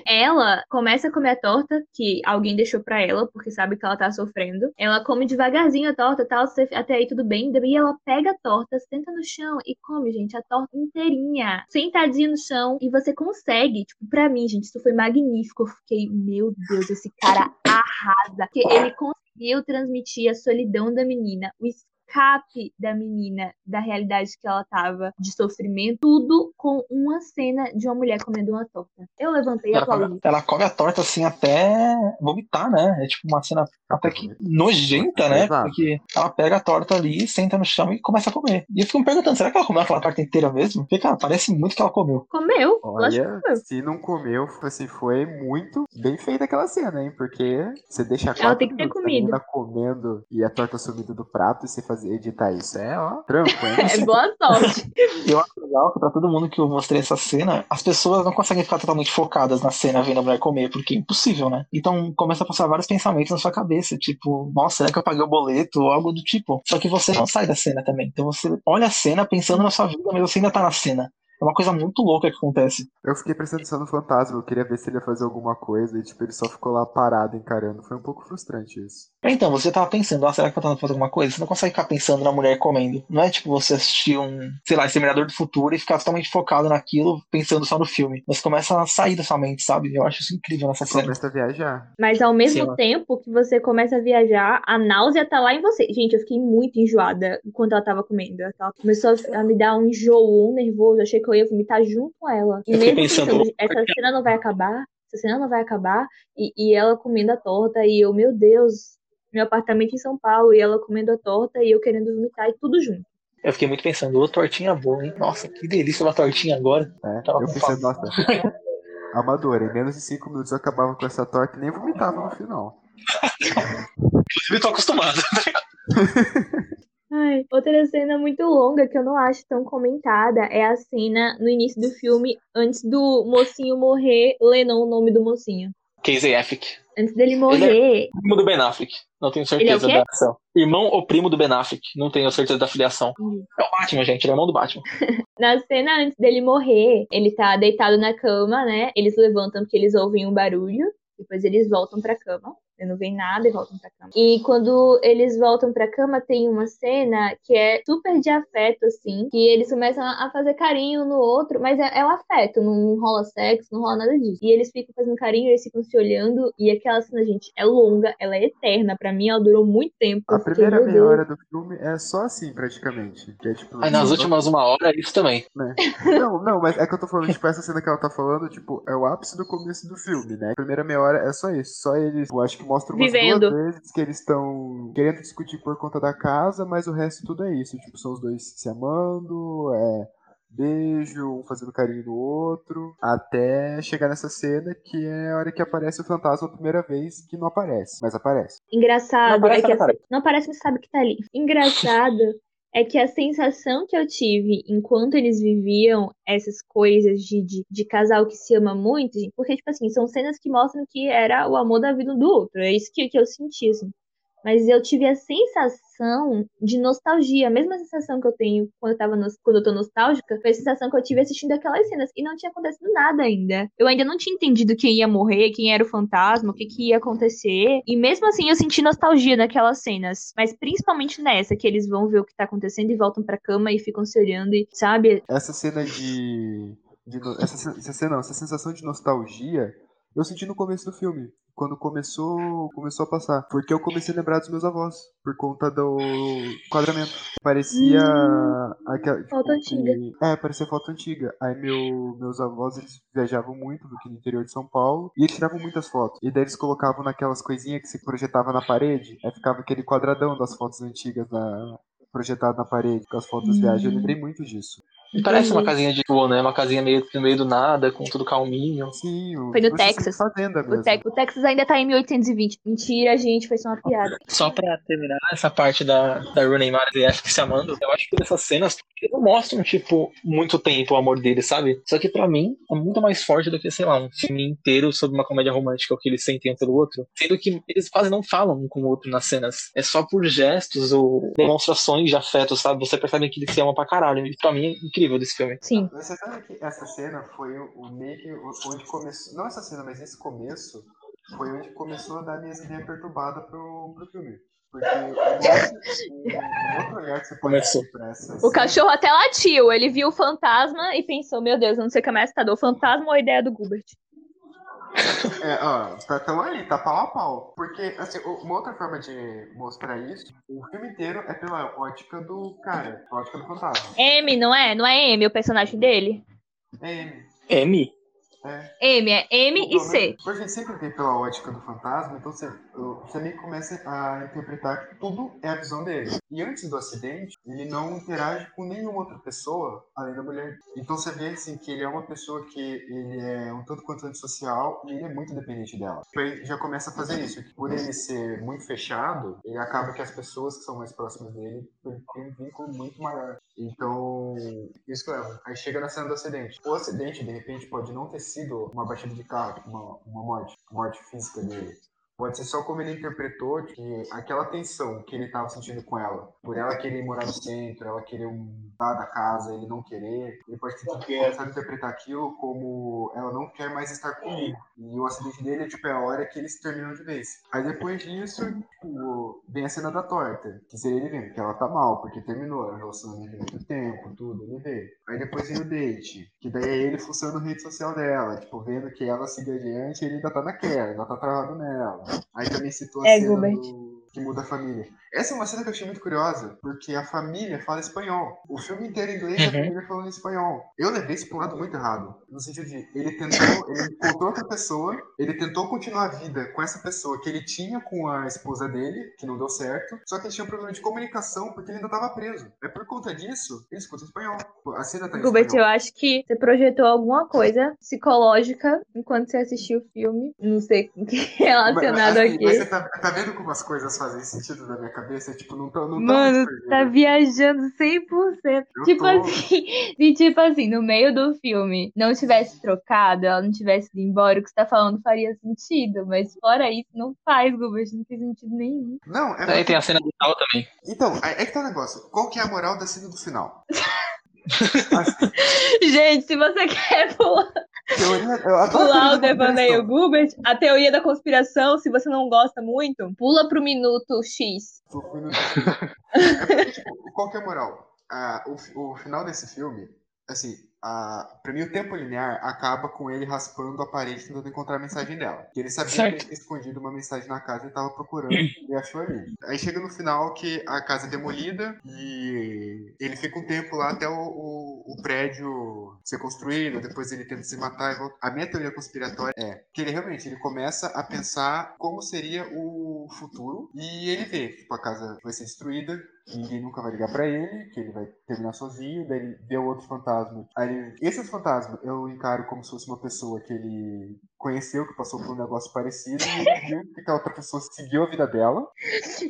ela começa a comer a torta que alguém deixou pra ela, porque sabe que ela tá sofrendo. Ela come devagarzinho a torta, tal, até aí tudo bem. Daí ela pega a torta, senta no chão e come, gente, a torta inteirinha, sentadinha no chão. E você consegue, tipo, pra mim, gente, isso foi magnífico. Eu fiquei, meu Deus, esse cara arrasa. Porque ele conseguiu transmitir a solidão da menina, o escape da menina da realidade que ela tava, de sofrimento, tudo com uma cena de uma mulher comendo uma torta. Eu levantei e Ela come, aplaudi. ela come a torta assim até vomitar, né? É tipo uma cena até que nojenta, né? Exato. Porque ela pega a torta ali, senta no chão e começa a comer. E eu fico me perguntando, será que ela comeu aquela torta inteira mesmo? Porque, cara, parece muito que ela comeu. Comeu, Olha, que comeu. se não comeu, assim, foi muito bem feita aquela cena, hein? Porque você deixa Ela tem que ter a comido. menina comendo e a torta sumindo do prato e você fazer editar isso. É, ó, trampo, hein? É boa sorte. Eu acho legal que pra todo mundo que eu mostrei essa cena, as pessoas não conseguem ficar totalmente focadas na cena vendo a mulher comer, porque é impossível, né? Então começa a passar vários pensamentos na sua cabeça, tipo, nossa, será que eu paguei o boleto? Ou algo do tipo. Só que você não sai da cena também. Então você olha a cena pensando na sua vida, mas você ainda tá na cena. É uma coisa muito louca que acontece. Eu fiquei prestando atenção no fantasma, eu queria ver se ele ia fazer alguma coisa e, tipo, ele só ficou lá parado encarando. Foi um pouco frustrante isso. Então, você tava pensando, ah, será que eu tô fazendo alguma coisa? Você não consegue ficar pensando na mulher comendo. Não é tipo você assistir um, sei lá, Exterminador do Futuro e ficar totalmente focado naquilo, pensando só no filme. Você começa a sair da sua mente, sabe? Eu acho isso incrível nessa cena. Começa a viajar. Mas ao mesmo Sim, tempo que você começa a viajar, a náusea tá lá em você. Gente, eu fiquei muito enjoada enquanto ela tava comendo. Ela começou a me dar um enjoo, um nervoso. Eu achei que eu ia vomitar junto com ela. E Eu mesmo pensando, pensando, essa cena não vai acabar. Essa cena não vai acabar. E, e ela comendo a torta. E eu, meu Deus, meu apartamento em São Paulo. E ela comendo a torta. E eu querendo vomitar. E tudo junto. Eu fiquei muito pensando, ô, tortinha boa, hein? Nossa, que delícia uma tortinha agora. né? Tava Eu pensei, nossa, amador, em menos de 5 minutos eu acabava com essa torta e nem vomitava no final. Inclusive, tô acostumado. Ai, outra cena muito longa que eu não acho tão comentada é a cena no início do filme, antes do mocinho morrer, Lennon, o nome do mocinho. Casey Affleck. Antes dele morrer. Primo do Ben Affleck. Não tenho é certeza quê? da ação. Irmão ou primo do Ben Affleck. Não tenho certeza da filiação. Hum. É o Batman, gente. Ele é irmão do Batman. Na cena antes dele morrer, ele tá deitado na cama, né? Eles levantam porque eles ouvem um barulho. Depois eles voltam pra cama. Não vem nada e voltam pra cama. E quando eles voltam pra cama, tem uma cena que é super de afeto, assim. Que eles começam a fazer carinho no outro, mas é, é um afeto, não rola sexo, não rola nada disso. E eles ficam fazendo carinho, eles ficam se olhando. E aquela cena, gente, é longa, ela é eterna. Pra mim, ela durou muito tempo. A primeira meia hora do filme é só assim, praticamente. Que é, tipo, Aí nas só- últimas uma hora, isso também. né? Não, não, mas é que eu tô falando, tipo, essa cena que ela tá falando, tipo, é o ápice do começo do filme, né? A primeira meia hora é só isso. Só eles, eu acho que mostra umas Vivendo. duas vezes que eles estão querendo discutir por conta da casa, mas o resto tudo é isso. Tipo, são os dois se amando, é beijo, um fazendo carinho no outro, até chegar nessa cena que é a hora que aparece o fantasma a primeira vez, que não aparece, mas aparece. Engraçado Não aparece, é que não assim, aparece. não parece, mas sabe que tá ali. Engraçado é que a sensação que eu tive enquanto eles viviam essas coisas de, de, de casal que se ama muito, porque, tipo assim, são cenas que mostram que era o amor da vida um do outro. É isso que, que eu senti, assim. Mas eu tive a sensação de nostalgia, a mesma sensação que eu tenho quando eu, tava nos- quando eu tô nostálgica, foi a sensação que eu tive assistindo aquelas cenas. E não tinha acontecido nada ainda. Eu ainda não tinha entendido quem ia morrer, quem era o fantasma, o que, que ia acontecer. E mesmo assim eu senti nostalgia naquelas cenas. Mas principalmente nessa, que eles vão ver o que tá acontecendo e voltam pra cama e ficam se olhando e, sabe? Essa cena de. de no- essa, essa não, essa sensação de nostalgia eu senti no começo do filme. Quando começou, começou a passar. Porque eu comecei a lembrar dos meus avós. Por conta do enquadramento. Parecia. aquela, tipo, Foto antiga. é, parecia foto antiga. Aí meu, meus avós, eles viajavam muito no interior de São Paulo. E eles tiravam muitas fotos. E daí eles colocavam naquelas coisinhas que se projetava na parede. Aí ficava aquele quadradão das fotos antigas na, projetado na parede com as fotos das viagens. Eu lembrei muito disso. E parece uma Entendi. casinha de boa, né? Uma casinha meio no meio do nada, com tudo calminho. Sim, o, Foi no Texas. O, Tex- o Texas ainda tá em 1820. Mentira, gente, foi só uma piada. Só pra terminar essa parte da, da Rooney Mara e Ash se amando, eu acho que essas cenas não mostram, tipo, muito tempo o amor deles, sabe? Só que pra mim é muito mais forte do que, sei lá, um filme inteiro sobre uma comédia romântica, o que eles sentem um pelo outro. Sendo que eles quase não falam um com o outro nas cenas. É só por gestos ou demonstrações de afeto, sabe? Você percebe que eles se amam pra caralho. E pra mim incrível desse filme. Sim. Você sabe que essa cena foi o, meio onde começou. Não essa cena, mas esse começo foi onde começou a dar minhas ideias perturbadas pro, pro filme. Porque um outro, um outro olhar que você pode Começou. ter pra essa O cachorro até latiu. Ele viu o fantasma e pensou: Meu Deus, eu não sei o que é mais assustador, o fantasma ou a ideia do Gilbert? É, ó, tá tão ali, tá pau a pau. Porque, assim, uma outra forma de mostrar isso, o filme inteiro é pela ótica do cara, ótica do fantasma. M, não é? Não é M o personagem dele? É ele. M? É. M, é M e C. Por a gente sempre vê pela ótica do fantasma, então você, você meio começa a interpretar que tudo é a visão dele. E antes do acidente, ele não interage com nenhuma outra pessoa além da mulher. Então você vê assim que ele é uma pessoa que ele é um tanto quanto antissocial e ele é muito dependente dela. Então ele já começa a fazer isso. Por ele ser muito fechado, ele acaba que as pessoas que são mais próximas dele têm um vínculo muito maior. Então, isso leva. Aí chega na cena do acidente. O acidente, de repente, pode não ter sido uma batida de carro, uma, uma morte, morte física dele. Pode ser só como ele interpretou que aquela tensão que ele estava sentindo com ela, por ela querer morar no centro, ela querer um dar da casa, ele não querer, ele pode ter a interpretar aquilo como ela não quer mais estar comigo. E o acidente dele é tipo é a hora que eles terminam de vez. Aí depois disso, tipo, vem a cena da torta, que seria ele vendo que ela tá mal, porque terminou a relacionamento de muito tempo, tudo, ele vê. Aí depois vem o date, que daí é ele fuçando a rede social dela, tipo, vendo que ela siga adiante e ele ainda tá naquela, ainda tá travado nela. Aí também citou a É, cena do... que muda a família. Essa é uma cena que eu achei muito curiosa, porque a família fala espanhol. O filme inteiro em inglês e a Uhum. família falando espanhol. Eu levei isso pra um lado muito errado. No sentido de, ele tentou, ele encontrou outra pessoa, ele tentou continuar a vida com essa pessoa que ele tinha com a esposa dele, que não deu certo, só que ele tinha um problema de comunicação porque ele ainda tava preso. É por conta disso, ele escuta espanhol. A cena tá em Gilbert, eu acho que você projetou alguma coisa psicológica enquanto você assistiu o filme. Não sei o que é relacionado Mas, assim, aqui. mas você tá, tá vendo como as coisas fazem sentido na minha cabeça. Tipo, não tô. Não Mano, tá viajando 100%. Eu tipo tô. assim, se tipo assim, no meio do filme não tivesse trocado, ela não tivesse ido embora, o que você tá falando faria sentido. Mas fora isso, não faz, Gilbert, não fez sentido nenhum. Não, é Aí porque- tem a cena do final também. Então, é é que tá o negócio. Qual que é a moral da cena do final? Assim, Gente, se você quer pular, teoria, a pular o teoria da devaneio conspiração. Gilbert, a teoria da conspiração, se você não gosta muito, pula pro minuto X. Tô fui no- É porque, tipo, qual que é a moral? Ah, o, o final desse filme, assim, ah, pra mim o tempo linear acaba com ele raspando a parede tentando encontrar a mensagem dela. Que ele sabia Certo. que ele tinha escondido uma mensagem na casa e tava procurando e achou ali. Aí chega no final que a casa é demolida e ele fica um tempo lá até o, o, o prédio ser construído, depois ele tenta se matar e volta. A minha teoria conspiratória é que ele realmente ele começa a pensar como seria o futuro e ele vê, tipo, a casa vai ser destruída, ninguém nunca vai ligar pra ele, que ele vai terminar sozinho, daí ele vê o outro fantasma. Aí ele, esse fantasma eu encaro como se fosse uma pessoa que ele conheceu, que passou por um negócio parecido, e ele viu que a outra pessoa seguiu a vida dela.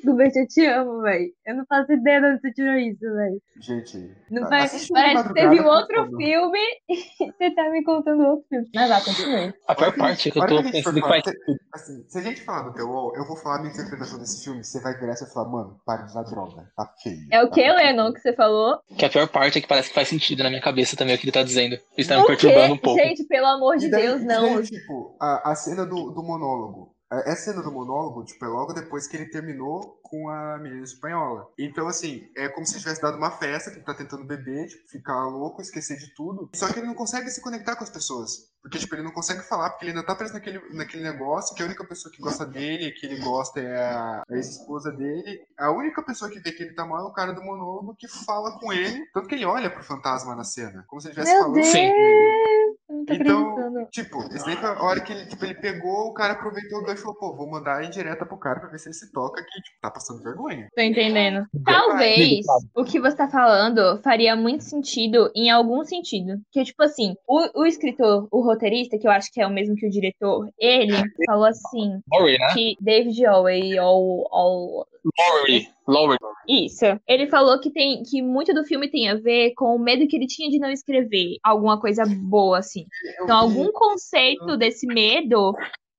Gilbert, eu te amo, velho. Eu não faço ideia de onde você tirou isso, velho. Gente, Não parece, assiste na parece que viu por outro favor. filme e você tá me contando outro filme. Mas lá, continue. A pior parte é que eu tô pensando que faz. se- assim, se a gente falar do The Wall, eu vou falar a minha interpretação desse filme. Você vai virar e você vai falar, mano, para de usar droga. Tá feio. É o que, feio." Lennon, que você falou? Que a pior parte é que parece que faz sentido na minha cabeça também o que ele tá dizendo. Isso tá me perturbando um pouco. Gente, pelo amor de daí, Deus, não. daí, tipo, a, a cena do, do monólogo. A- Essa cena do monólogo, tipo, é logo depois que ele terminou com a menina espanhola. Então, assim, é como se tivesse dado uma festa, que ele tá tentando beber, tipo, ficar louco, esquecer de tudo. Só que ele não consegue se conectar com as pessoas. Porque, tipo, ele não consegue falar, porque ele ainda tá preso naquele, naquele negócio, que a única pessoa que gosta dele, que ele gosta é a, a ex-esposa dele. A única pessoa que vê que ele tá mal é o cara do monólogo que fala com ele. Tanto que ele olha pro fantasma na cena. Como se ele estivesse falando Deus! Sim. Tô então, acreditando. tipo, daí foi a hora que ele, tipo, ele pegou, o cara aproveitou o gancho e falou, pô, vou mandar em direta pro cara pra ver se ele se toca que, tipo, tá passando vergonha. Tô entendendo. Talvez o que você tá falando faria muito sentido em algum sentido. Que, tipo assim, o, o escritor, o roteirista, que eu acho que é o mesmo que o diretor, ele falou assim né? que David Owen ou, ou Lowry. Lowry. Isso. Ele falou que tem que muito do filme tem a ver com o medo que ele tinha de não escrever alguma coisa boa, assim. Então, algum conceito desse medo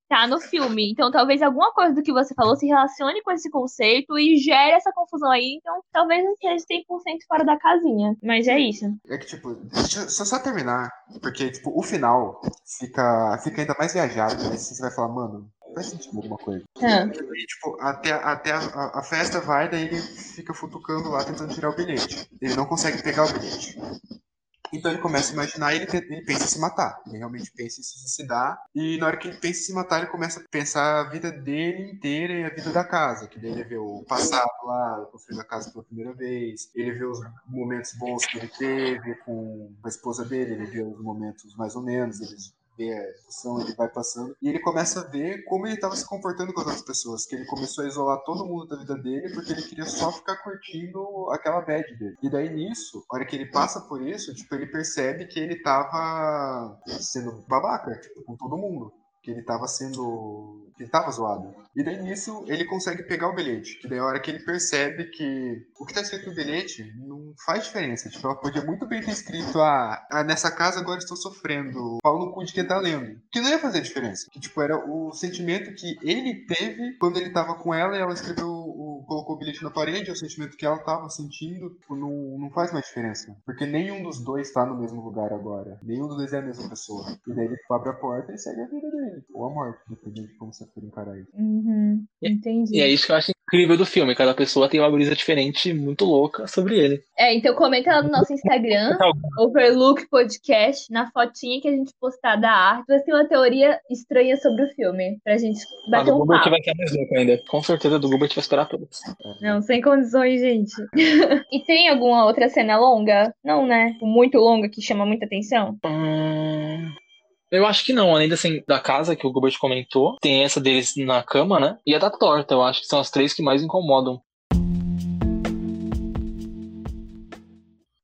tá no filme. Então, talvez alguma coisa do que você falou se relacione com esse conceito e gere essa confusão aí. Então, talvez não esteja 100% fora da casinha. Mas é isso. É que, tipo, deixa eu só, só terminar, porque, tipo, o final fica, fica ainda mais viajado, né? Você vai falar, mano, faz sentido alguma coisa. Ah, E, tipo, até, até a, a- a festa vai, daí ele fica futucando lá, tentando tirar o bilhete. Ele não consegue pegar o bilhete. Então ele começa a imaginar e ele, ele pensa em se matar. Ele realmente pensa em se suicidar. E na hora que ele pensa em se matar, ele começa a pensar a vida dele inteira e a vida da casa. Que daí ele vê o passado lá, construindo a casa pela primeira vez. Ele vê os momentos bons que ele teve com a esposa dele. Ele vê os momentos mais ou menos. Vê a discussão, ele vai passando. E ele começa a ver como ele estava se comportando com as outras pessoas. Que ele começou a isolar todo mundo da vida dele porque ele queria só ficar curtindo aquela bad dele. E daí nisso, a hora que ele passa por isso, tipo, ele percebe que ele tava sendo babaca, tipo, com todo mundo. Que ele tava sendo. ele tava zoado. E daí nisso ele consegue pegar o bilhete. Que daí a hora que ele percebe que o que tá escrito no bilhete não faz diferença. Tipo, ela podia muito bem ter escrito: ah, ah, nessa casa agora estou sofrendo. Pau no cu de quem tá lendo. Que não ia fazer diferença. Que tipo, era o sentimento que ele teve quando ele tava com ela e ela escreveu. Colocou o bilhete na parede, é o sentimento que ela tava sentindo. Tipo, não, não faz mais diferença. Porque nenhum dos dois tá no mesmo lugar agora. Nenhum dos dois é a mesma pessoa. E daí ele abre a porta e segue a vida dele. Ou a morte, dependendo de como você for encarar isso. uhum, entendi. E é isso que eu acho incrível do filme. Cada pessoa tem uma brisa diferente, muito louca sobre ele. É, então comenta lá no nosso Instagram, Overlook Podcast, na fotinha que a gente postar da arte. Você tem uma teoria estranha sobre o filme, pra gente A bater um papo. vai ser mais louca ainda. Com certeza do Gilbert vai esperar todas. Não, sem condições, gente. e tem alguma outra cena longa? Não, né? Muito longa que chama muita atenção? Hum, Eu acho que não, além assim, da casa que o Gilbert comentou, tem essa deles na cama, né? E a da torta, eu acho que são as três que mais incomodam.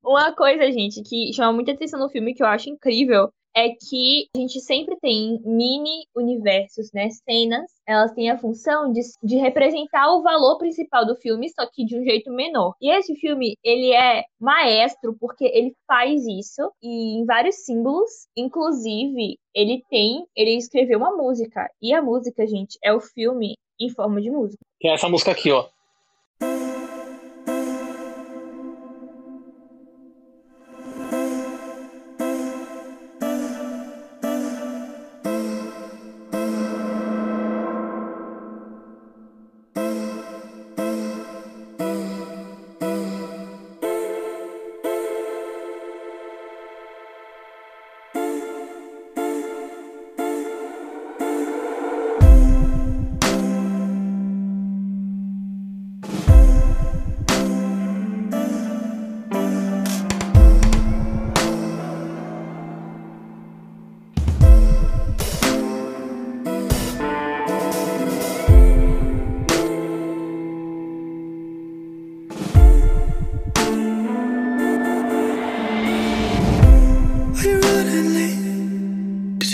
Uma coisa, gente, que chama muita atenção no filme, que eu acho incrível, é que a gente sempre tem mini universos, né? Cenas, elas têm a função de, de representar o valor principal do filme, só que de um jeito menor. E esse filme, ele é maestro porque ele faz isso e em vários símbolos, inclusive ele tem, ele escreveu uma música e a música, gente, é o filme em forma de música. Que é essa música aqui, ó.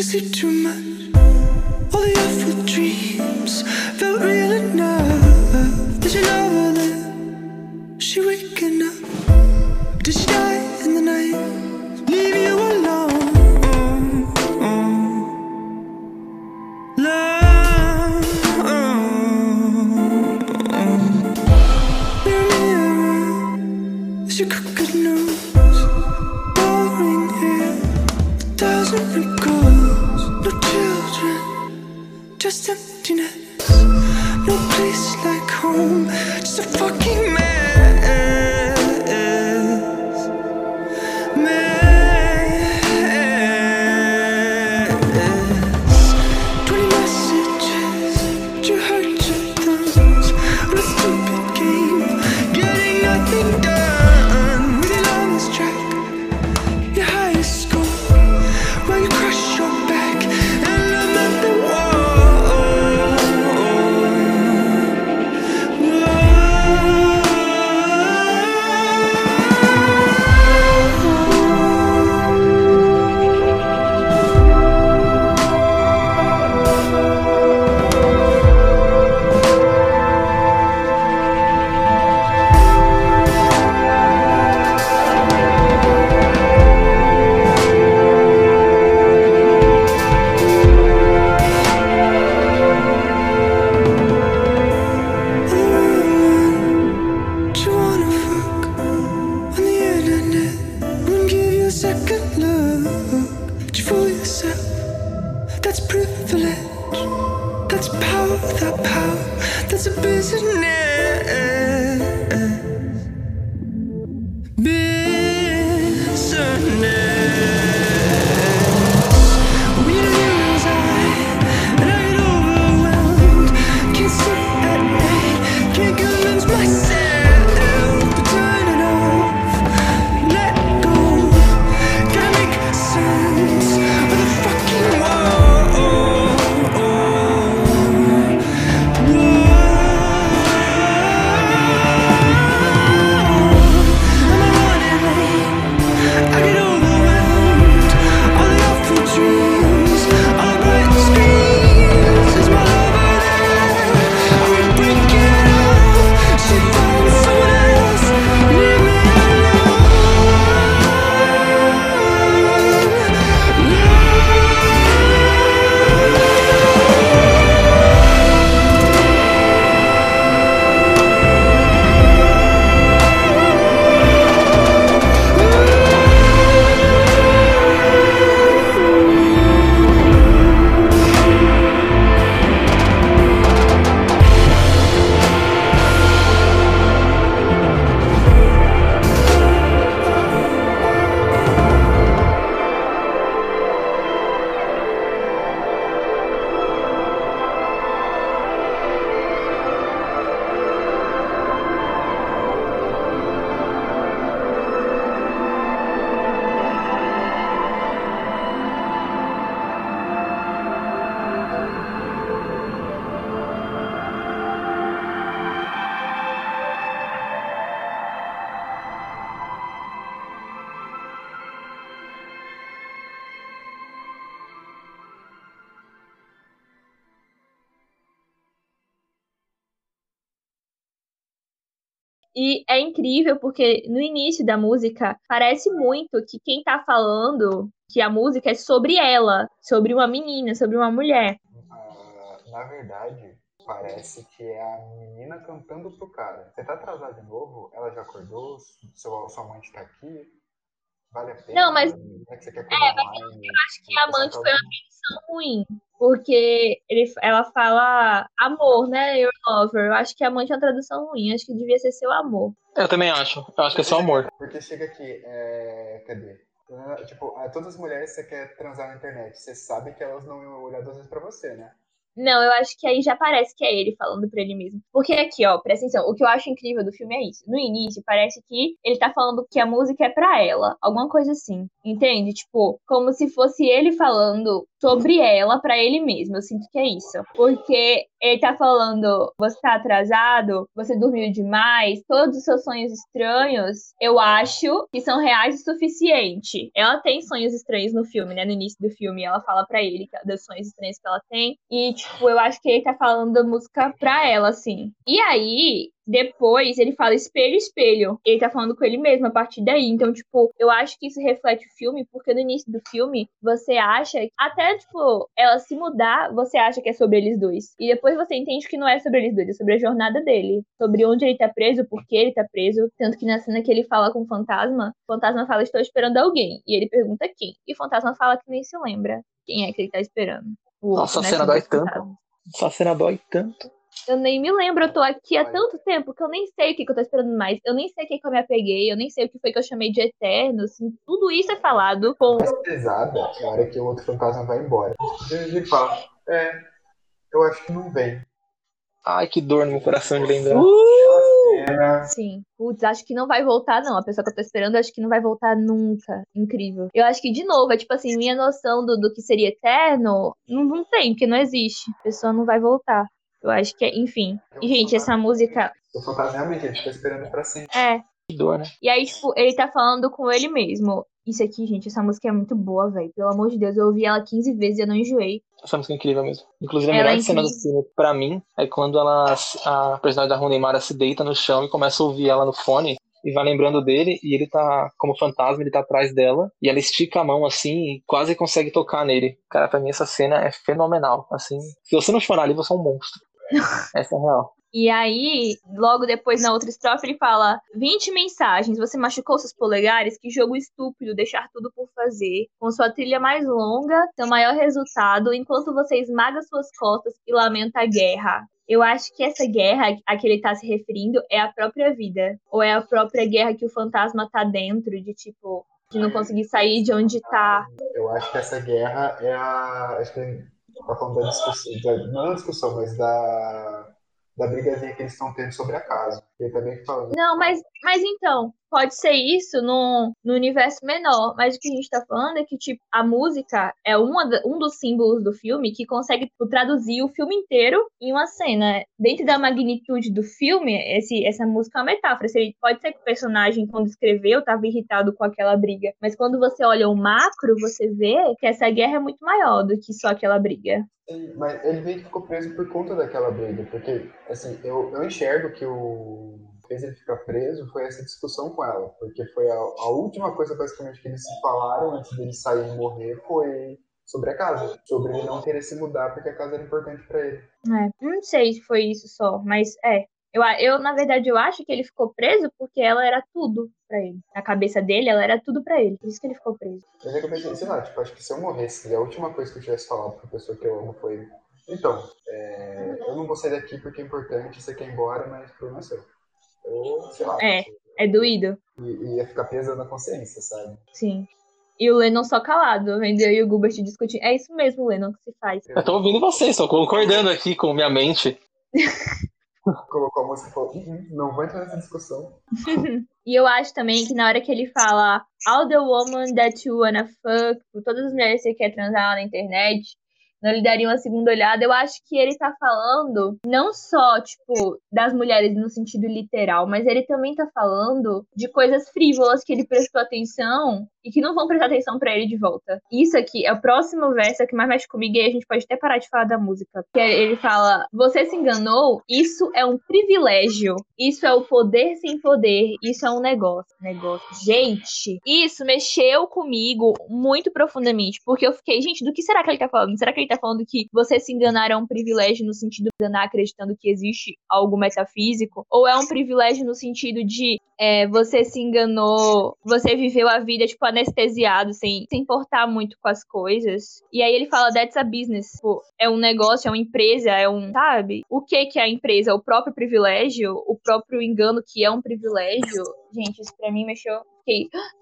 Late? Did you sleep too much? All the awful power without power. That's a. Business. E é incrível porque no início da música parece muito que quem tá falando que a música é sobre ela, sobre uma menina, sobre uma mulher. Ah, na verdade, parece que é a menina cantando pro cara. Você tá atrasado de novo? Ela já acordou? Seu, sua amante tá aqui? Vale a pena? Não, mas- Como é que você quer é, mas eu acho que a amante foi uma tradução ruim. Porque ele, ela fala amor, né? Your lover. Eu acho que amante é uma tradução ruim. Acho que devia ser seu amor. Eu também acho. Eu acho que é só amor. Porque chega aqui, é... cadê? Ah, Tipo, todas as mulheres que você quer transar na internet, você sabe que elas não iam olhar duas vezes pra você, né? Não, eu acho que aí já parece que é ele falando pra ele mesmo. Porque aqui, ó, presta atenção, o que eu acho incrível do filme é isso. No início, parece que ele tá falando que a música é pra ela, alguma coisa assim. Entende? Tipo, como se fosse ele falando sobre ela pra ele mesmo. Eu sinto que é isso. Porque ele tá falando, você tá atrasado, você dormiu demais, todos os seus sonhos estranhos, eu acho que são reais o suficiente. Ela tem sonhos estranhos no filme, né? No início do filme, ela fala pra ele dos sonhos estranhos que ela tem. E, tipo, eu acho que ele tá falando música pra ela, assim. E aí, depois, ele fala espelho, espelho. Ele tá falando com ele mesmo a partir daí. Então, tipo, eu acho que isso reflete o filme, porque no início do filme, você acha, até, tipo, ela se mudar, você acha que é sobre eles dois. E depois você entende que não é sobre eles dois, é sobre a jornada dele. Sobre onde ele tá preso, por que ele tá preso. Tanto que na cena que ele fala com o fantasma, o fantasma fala, estou esperando alguém. E ele pergunta quem. E o fantasma fala que nem se lembra quem é que ele tá esperando. O Nossa, outro, a cena Sobre dói os tanto. Essa cena dói tanto. Eu nem me lembro, eu tô aqui há tanto tempo que eu nem sei o que, que eu tô esperando mais. Eu nem sei o que, que eu me apeguei, eu nem sei o que foi que eu chamei de eterno, assim, tudo isso é falado com. mais pesada é a hora que o outro fantasma vai embora. Ele fala, é, eu acho que não vem. Ai, que dor no meu coração de lembrar. Era Sim, putz, acho que não vai voltar, não. A pessoa que eu tô esperando, acho que não vai voltar nunca. Incrível. Eu acho que, de novo, é tipo assim, minha noção do, do que seria eterno não, não tem, porque não existe. A pessoa não vai voltar. Eu acho que é, enfim. E, gente, essa música. o fantasma realmente, ele fica esperando pra sempre. É, Que dor, né? E aí, tipo, ele tá falando com ele mesmo. Isso aqui, gente, essa música é muito boa, velho. Pelo amor de Deus, eu ouvi ela 15 vezes e eu não enjoei. Essa música é incrível mesmo. Inclusive, a Ela é melhor cena do filme, pra mim, é quando ela, a personagem da Rooney Mara se deita no chão e começa a ouvir ela no fone e vai lembrando dele e ele tá, como fantasma, ele tá atrás dela e ela estica a mão assim e quase consegue tocar nele. Cara, pra mim essa cena é fenomenal. Assim, se você não chorar ali, você é um monstro. Essa é real. E aí, logo depois, na outra estrofe, ele fala: 20 mensagens, você machucou seus polegares? Que jogo estúpido, deixar tudo por fazer. Com sua trilha mais longa, seu maior resultado, enquanto você esmaga suas costas e lamenta a guerra. Eu acho que essa guerra a que ele tá se referindo é a própria vida. Ou é a própria guerra que o fantasma tá dentro, de tipo, de não conseguir sair de onde tá. Eu acho que essa guerra é a. Acho que tá falando da discussão. da- não da discussão, mas da. Da brigazinha que eles estão tendo sobre a casa. Ele tá que falando. Não, mas, mas então, pode ser isso no, no universo menor, mas o que a gente tá falando é que, tipo, a música é uma, um dos símbolos do filme que consegue tipo, traduzir o filme inteiro em uma cena. Dentro da magnitude do filme, esse, essa música é uma metáfora. Se- Pode ser que o personagem, quando escreveu, tava irritado com aquela briga, mas quando você olha o macro, você vê que essa guerra é muito maior do que só aquela briga. Sim, Mas ele meio que ficou preso por conta daquela briga, porque, assim, eu, eu enxergo que o fez ele ficar preso foi essa discussão com ela, porque foi a, a última coisa, basicamente, que eles se falaram antes dele sair e morrer foi sobre a casa, sobre ele não querer se mudar porque a casa era importante pra ele. É, não sei se foi isso só, mas é. Eu, eu, na verdade, eu acho que ele ficou preso porque ela era tudo pra ele. Na cabeça dele, ela era tudo pra ele. Por isso que ele ficou preso. Mas aí eu pensei, sei lá, tipo, acho que se eu morresse a última coisa que eu tivesse falado pra pessoa que eu amo foi então, é, eu não vou sair daqui porque é importante, você quer ir embora, mas o problema é seu. Eu, sei lá, É. É doído? e- ia ficar pesando na consciência, sabe? Sim. E o Lennon só calado, vendo eu e o Gilbert discutindo. É isso mesmo, Lennon, que se faz. Eu tô ouvindo vocês, tô concordando aqui com minha mente. Colocou a música e falou, "Uhum, não vou entrar nessa discussão. E eu acho também que na hora que ele fala All the woman that you wanna fuck, por todas as mulheres que você quer transar na internet, não lhe daria uma segunda olhada. Eu acho que ele tá falando não só, tipo, das mulheres no sentido literal, mas ele também tá falando de coisas frívolas que ele prestou atenção e que não vão prestar atenção para ele de volta. Isso aqui é o próximo verso é que mais mexe comigo e a gente pode até parar de falar da música. Que ele fala: Você se enganou? Isso é um privilégio. Isso é o poder sem poder. Isso é um negócio. Negócio. Gente, isso mexeu comigo muito profundamente. Porque eu fiquei, gente, do que será que ele tá falando? Será que ele tá falando que você se enganar é um privilégio no sentido de enganar acreditando que existe algo metafísico? Ou é um privilégio no sentido de é, você se enganou, você viveu a vida, tipo, anestesiado, sem se importar muito com as coisas. E aí ele fala, that's a business. Tipo, é um negócio, é uma empresa, é um, sabe? O que que é a empresa? O próprio privilégio? O próprio engano que é um privilégio? Gente, isso pra mim mexeu. Fiquei...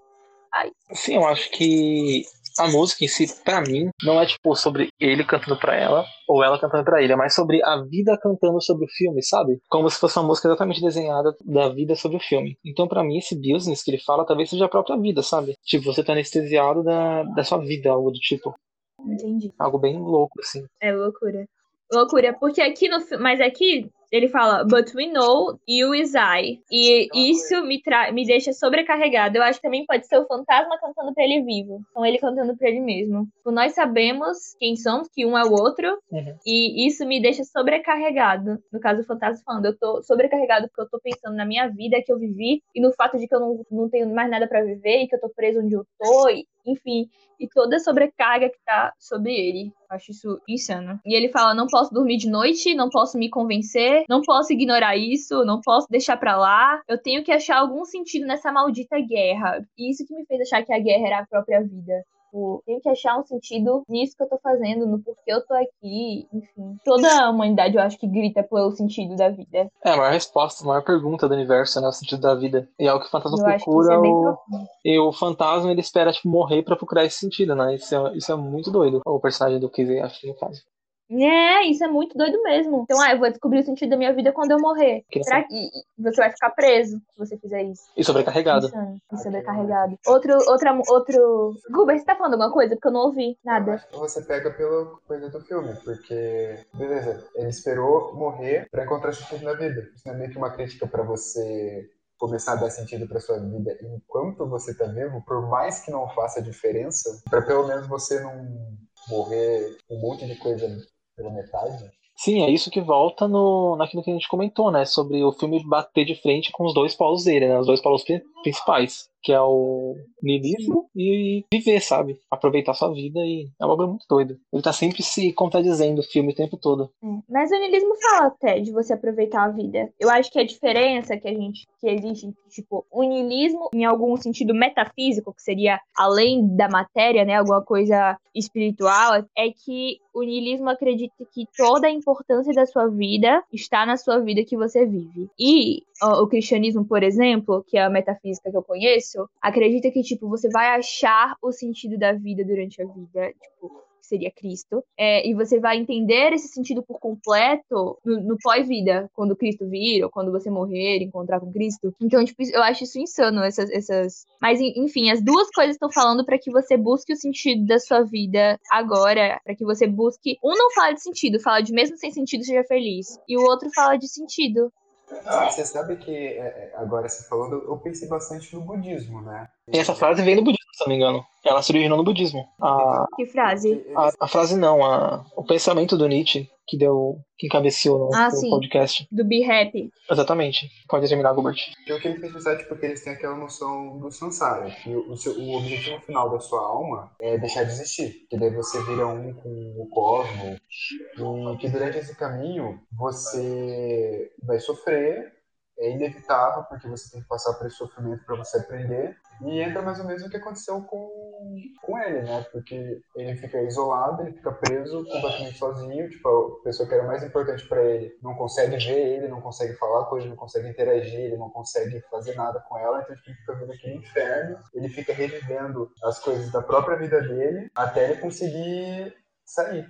Ai. Sim, eu acho que a música em si, pra mim, não é tipo sobre ele cantando pra ela ou ela cantando pra ele, é mais sobre a vida cantando sobre o filme, sabe? Como se fosse uma música exatamente desenhada da vida sobre o filme. Então, pra mim, esse business que ele fala talvez seja a própria vida, sabe? Tipo, você tá anestesiado da, da sua vida, algo do tipo. Entendi. Algo bem louco, assim. É loucura. Loucura, porque aqui no mas aqui ele fala, but we know you is I. E isso me, me deixa sobrecarregado. Eu acho que também pode ser o fantasma cantando pra ele vivo. Então ele cantando pra ele mesmo. Tipo, nós sabemos quem somos, que um é o outro. Uhum. E isso me deixa sobrecarregado. No caso, o fantasma falando, eu tô sobrecarregado porque eu tô pensando na minha vida que eu vivi e no fato de que eu não, não tenho mais nada pra viver e que eu tô preso onde eu tô. E, enfim, e toda a sobrecarga que tá sobre ele. Acho isso insano. E ele fala: não posso dormir de noite, não posso me convencer, não posso ignorar isso, não posso deixar pra lá. Eu tenho que achar algum sentido nessa maldita guerra. E isso que me fez achar que a guerra era a própria vida. Tipo, tenho que achar um sentido nisso que eu tô fazendo, no porquê eu tô aqui, enfim. Toda a humanidade, eu acho que grita pelo sentido da vida. É a maior resposta, a maior pergunta do universo, né? O sentido da vida. E é o que o fantasma Eu acho que isso procura. é o... E o fantasma, ele espera, tipo, morrer pra procurar esse sentido, né? Isso é, isso é muito doido. O personagem do Casey, acho que no caso. É, isso é muito doido mesmo. Então, ah, eu vou descobrir o sentido da minha vida quando eu morrer. Que Será que e- e você vai ficar preso se você fizer isso? E sobrecarregado. Insano, e sobrecarregado. Outro, outra, outro. Guber, você tá falando alguma coisa? Porque eu não ouvi nada. Você pega pela coisa do filme, porque, beleza, ele esperou morrer pra encontrar sentido na vida. Isso não é meio que uma crítica pra você começar a dar sentido pra sua vida enquanto você tá vivo, por mais que não faça diferença, pra pelo menos você não morrer com um monte de coisa pela metade. Sim, é isso que volta no, naquilo que a gente comentou, né? Sobre o filme bater de frente com os dois polos dele, né? Os dois polos pri- principais. Que é o niilismo e viver, sabe? Aproveitar sua vida e é um bagulho muito doido. Ele tá sempre se contradizendo o filme o tempo todo. É, Mas o niilismo fala até de você aproveitar a vida. Eu acho que a diferença que a gente que existe, tipo, o niilismo em algum sentido metafísico, que seria além da matéria, né, alguma coisa espiritual, é que o niilismo acredita que toda a importância da sua vida está na sua vida que você vive. E ó, o cristianismo, por exemplo, que é a metafísica que eu conheço, acredita que tipo você vai achar o sentido da vida durante a vida, tipo que seria Cristo, é, e você vai entender esse sentido por completo no, no pós-vida, quando Cristo vir, ou quando você morrer, encontrar com Cristo. Então, tipo, eu acho isso insano, essas. essas... Mas, en- enfim, as duas coisas estão falando para que você busque o sentido da sua vida agora, para que você busque. Um não fala de sentido, fala de mesmo sem sentido, seja feliz. E o outro fala de sentido. Você sabe que, é, é, agora você falando, eu pensei bastante no budismo, né? E essa frase vem do budismo, se não me engano. Ela se originou no budismo. A, Que frase? a, a frase não, a, o pensamento do Nietzsche que deu. que encabeceou no, Ah, no sim. podcast. Do Be Happy. Exatamente. Pode terminar, Gilbert. E o que me fez pensar, tipo, que eles têm aquela noção do samsara, que o, seu- o objetivo final da sua alma é deixar de existir. Que daí você vira um com o cosmos, e que durante esse caminho você vai sofrer, é inevitável, porque você tem que passar por esse sofrimento para você aprender. E entra mais ou menos o que aconteceu com, com ele, né? Porque ele fica isolado, ele fica preso completamente sozinho. Tipo, a pessoa que era mais importante para ele não consegue ver ele, não consegue falar com ele, não consegue interagir, ele não consegue fazer nada com ela. Então, tipo, ele fica vendo aquele inferno. Ele fica revivendo as coisas da própria vida dele até ele conseguir sair.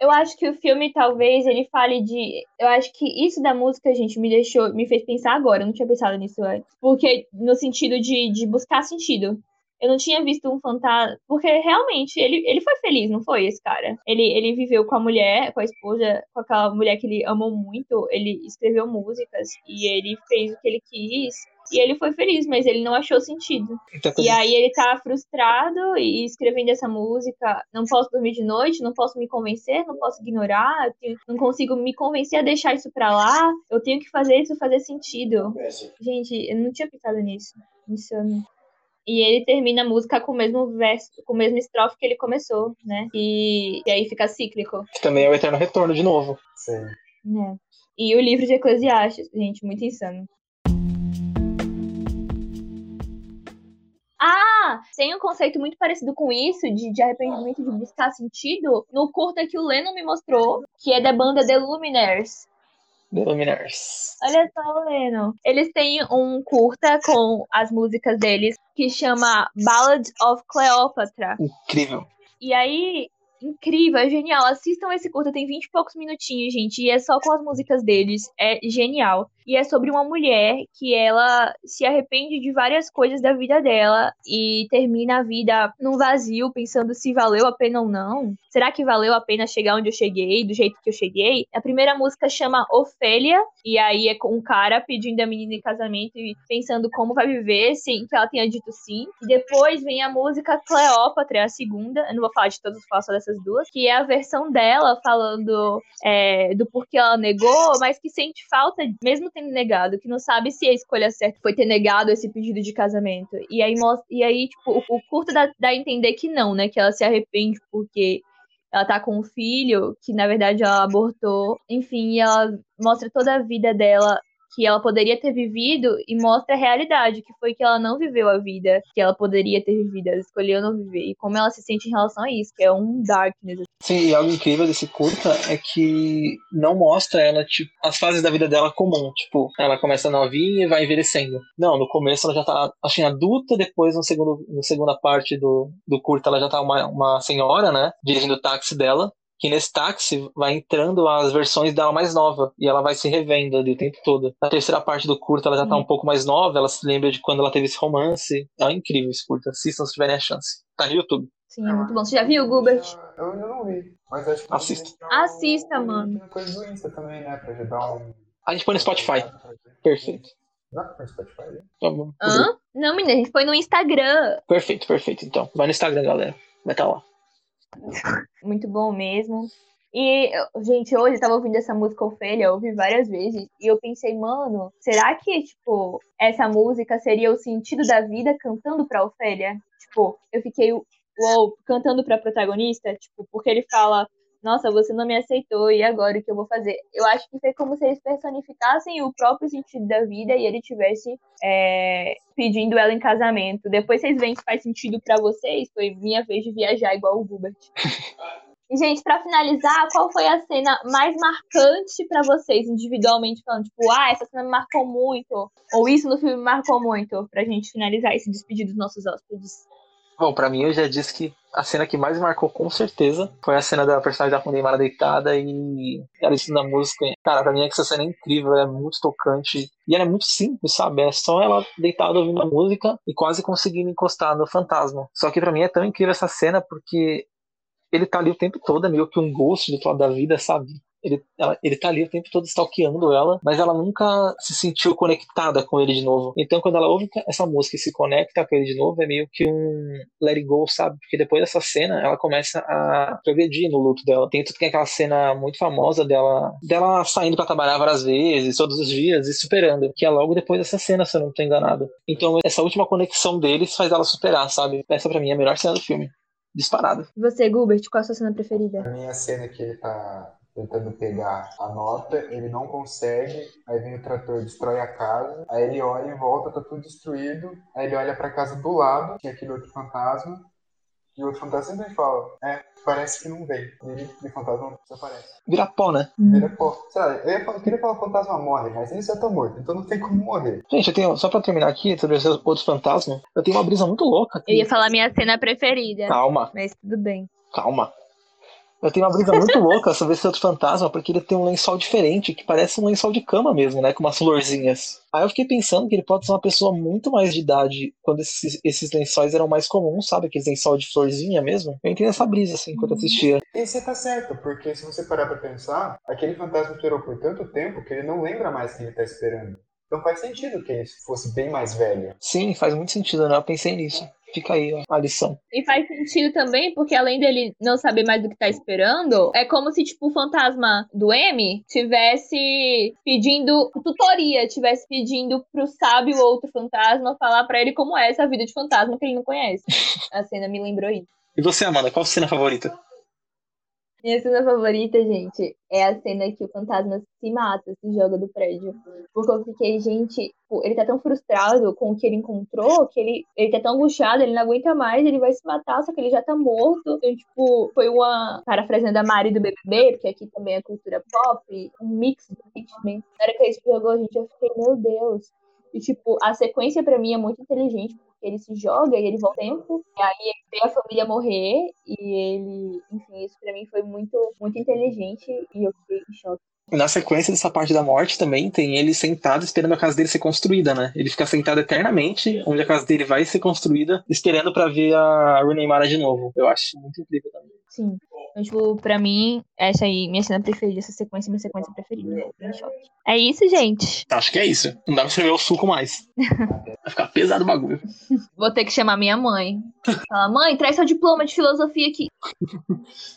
Eu acho que o filme talvez ele fale de. Eu acho que isso da música, gente, me deixou. Me fez pensar agora. Eu não tinha pensado nisso antes. Porque, no sentido de, de buscar sentido. Eu não tinha visto um fantasma. Porque realmente, ele, ele foi feliz, não foi esse cara? Ele, ele viveu com a mulher, com a esposa, com aquela mulher que ele amou muito. Ele escreveu músicas e ele fez o que ele quis. E ele foi feliz, mas ele não achou sentido. Então, E aí ele tá frustrado e escrevendo essa música. Não posso dormir de noite, não posso me convencer, não posso ignorar, tenho- não consigo me convencer a deixar isso pra lá. Eu tenho que fazer isso fazer sentido. Gente, eu não tinha pensado nisso. Insano. E ele termina a música com o mesmo verso, com o mesmo estrofe que ele começou, né? E, e aí fica cíclico, que também é o Eterno Retorno de novo. Sim. né? E o livro de Eclesiastes, gente, muito insano. Ah, tem um conceito muito parecido com isso, de, de arrependimento, de buscar sentido, no curta que o Lennon me mostrou, que é da banda The Luminaires. The. Olha só, Lennon. Eles têm um curta com as músicas deles que chama Ballad of Cleopatra. Incrível. E aí, incrível, é genial. Assistam esse curta, tem 20 e poucos minutinhos, gente. E é só com as músicas deles. É genial. E é sobre uma mulher que ela se arrepende de várias coisas da vida dela e termina a vida num vazio, pensando se valeu a pena ou não. Será que valeu a pena chegar onde eu cheguei, do jeito que eu cheguei? A primeira música chama Ofélia, e aí é com um cara pedindo a menina em casamento e pensando como vai viver sem que ela tenha dito sim. E depois vem a música Cleópatra, a segunda. Eu não vou falar de todas, vou falar dessas duas. Que é a versão dela falando é, do porquê ela negou, mas que sente falta, mesmo tendo negado, que não sabe se a escolha certa foi ter negado esse pedido de casamento. E aí, e aí tipo, o, o curto dá, dá a entender que não, né? Que ela se arrepende porque ela tá com um filho que na verdade ela abortou. Enfim, ela mostra toda a vida dela que ela poderia ter vivido e mostra a realidade, que foi que ela não viveu a vida que ela poderia ter vivido, ela escolheu não viver. E como ela se sente em relação a isso, que é um darkness. Sim, e algo incrível desse curta é que não mostra ela, tipo, as fases da vida dela comum. Tipo, ela começa novinha e vai envelhecendo. Não, no começo ela já tá, que adulta, depois no segundo, na segunda parte do, do curta ela já tá uma, uma senhora, né? Dirigindo o táxi dela. Que nesse táxi vai entrando as versões dela mais nova e ela vai se revendo ali o tempo todo. Na terceira parte do curta ela já tá Sim. um pouco mais nova, ela se lembra de quando ela teve esse romance. É incrível esse curta, assistam se tiverem a chance. Tá no YouTube. Sim, é muito bom. Você já viu, Gilbert? Eu ainda não vi. Mas acho que. Assista. Assista, mano. Tem coisa do Insta também, né? Pra ajudar um. A gente põe no Spotify. Perfeito. Pôr no Spotify? né? Tá bom. Hã? Não, menina, a gente põe no Instagram. Perfeito, perfeito. Então, vai no Instagram, galera. Vai estar lá. Muito bom mesmo. E, gente, hoje eu tava ouvindo essa música Ofélia, eu ouvi várias vezes, e eu pensei, mano, será que, tipo, essa música seria o sentido da vida cantando pra Ofélia? Tipo, eu fiquei, uou, cantando pra protagonista, tipo, porque ele fala, nossa, você não me aceitou, e agora o que eu vou fazer? Eu acho que foi como se eles personificassem o próprio sentido da vida e ele tivesse é, pedindo ela em casamento. Depois vocês veem se faz sentido pra vocês, foi minha vez de viajar igual o Gilbert. E, gente, pra finalizar, qual foi a cena mais marcante pra vocês, individualmente falando? Tipo, ah, essa cena me marcou muito. Ou isso no filme me marcou muito. Pra gente finalizar esse despedir dos nossos hóspedes. Bom, pra mim eu já disse que a cena que mais marcou com certeza foi a cena da personagem da Neymar deitada e ela ensinando a música. Cara, pra mim é que essa cena é incrível, ela é muito tocante e ela é muito simples, sabe? É só ela deitada ouvindo a música e quase conseguindo encostar no fantasma. Só que pra mim é tão incrível essa cena porque ele tá ali o tempo todo, é meio que um ghost do lado da vida, sabe? Ele, ela- ele tá ali o tempo todo stalkeando ela, mas ela nunca se sentiu conectada com ele de novo. Então, quando ela ouve essa música e se conecta com ele de novo, é meio que um let it go, sabe? Porque depois dessa cena, ela começa a progredir no luto dela. Tem tudo que é aquela cena muito famosa dela, dela saindo pra trabalhar várias vezes, todos os dias, e superando. Que é logo depois dessa cena, se eu não tô enganado. Então, essa última conexão deles faz ela superar, sabe? Essa pra mim é a melhor cena do filme. Disparado. E você, Gilbert, qual é a sua cena preferida? Pra mim, a cena que ele tá tentando pegar a nota, ele não consegue, aí vem o trator, destrói a casa, aí ele olha em volta, tá tudo destruído, aí ele olha pra casa do lado, tinha aquele outro fantasma, e o outro fantasma simplesmente fala, é, parece que não vem. E ele, o fantasma desaparece. Vira pó, né? Vira pó. Sei lá, eu, ia falar- eu queria falar que o fantasma morre, mas ele já tá morto, então não tem como morrer. Gente, eu tenho, só pra terminar aqui, sobre esses outros fantasmas, eu tenho uma brisa muito louca. Eu ia falar minha cena preferida. Calma, Mas tudo bem. calma. Eu tenho uma brisa muito louca sobre esse outro fantasma, porque ele tem um lençol diferente, que parece um lençol de cama mesmo, né? Com umas florzinhas. Aí eu fiquei pensando que ele pode ser uma pessoa muito mais de idade, quando esses, esses lençóis eram mais comuns, sabe? Aqueles lençol de florzinha mesmo. Eu entrei nessa brisa, assim, enquanto assistia. E você tá certo, porque se você parar pra pensar, aquele fantasma esperou por tanto tempo que ele não lembra mais que ele tá esperando. Então faz sentido que ele fosse bem mais velho. Sim, faz muito sentido, né? Eu pensei nisso. Fica aí ó, a lição. E faz sentido também, porque além dele não saber mais do que tá esperando, é como se, tipo, o fantasma do M tivesse pedindo tutoria, tivesse pedindo pro sábio outro fantasma falar pra ele como é essa vida de fantasma que ele não conhece. A cena me lembrou isso. E você, Amanda, qual a cena favorita? Minha cena favorita, gente, é a cena que o fantasma se mata, se joga do prédio. Porque eu fiquei, gente, ele tá tão frustrado com o que ele encontrou, que ele, ele tá tão angustiado, ele não aguenta mais, ele vai se matar, só que ele já tá morto. Então, tipo, foi uma, parafraseando a Mari do BBB, porque aqui também é cultura pop, um mix do ritmo. Na hora que ele se jogou, gente, eu fiquei, meu Deus. E, tipo, a sequência pra mim é muito inteligente, ele se joga e ele volta tempo, e aí ele vê a família morrer, e ele, enfim, isso pra mim foi muito, muito inteligente, e eu fiquei em choque. Na sequência dessa parte da morte também tem ele sentado esperando a casa dele ser construída, né? Ele fica sentado eternamente, onde a casa dele vai ser construída, esperando pra ver a Rooney Mara de novo. Eu acho muito incrível também. Sim. Então, tipo, pra mim, essa aí, minha cena preferida, essa sequência é minha sequência preferida. Choque. É isso, gente. Acho que é isso. Não dá pra escrever o suco mais. Vai ficar pesado o bagulho. Vou ter que chamar minha mãe. Falar, mãe, traz seu diploma de filosofia aqui.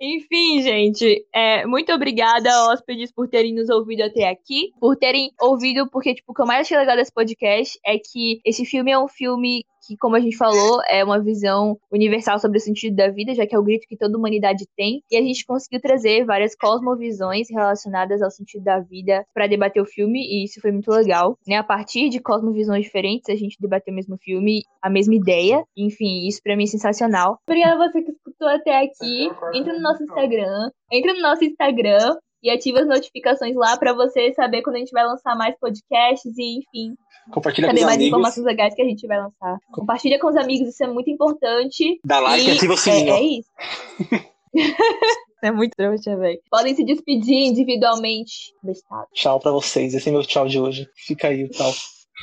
Enfim, gente, é, muito obrigada, hóspedes, por terem nos ouvido até aqui. Por terem ouvido, porque, tipo, o que eu mais achei legal desse podcast é que esse filme é um filme que, como a gente falou, é uma visão universal sobre o sentido da vida, já que é o grito que toda humanidade tem. E a gente conseguiu trazer várias cosmovisões relacionadas ao sentido da vida para debater o filme, e isso foi muito legal. Né? A partir de cosmovisões diferentes, a gente debateu o mesmo filme, a mesma ideia. Enfim, isso para mim é sensacional. Obrigada a você que escutou até aqui. Entra no nosso Instagram. Entra no nosso Instagram e ativa as notificações lá para você saber quando a gente vai lançar mais podcasts e, enfim, Compartilha com saber os mais amigos. informações legais que a gente vai lançar. Compartilha com os amigos, isso é muito importante. Dá like e ativa o é, sininho. é isso. é muito trouxa, velho. Podem se despedir individualmente. Bestado. Tchau pra vocês. Esse é meu tchau de hoje. Fica aí o tchau.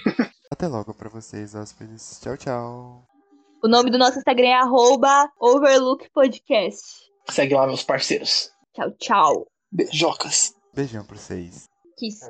Até logo pra vocês, hóspedes. Tchau, tchau. O nome do nosso Instagram é arroba Overlook Podcast. Segue lá, meus parceiros. Tchau, tchau. Beijocas. Beijão pra vocês. Kiss.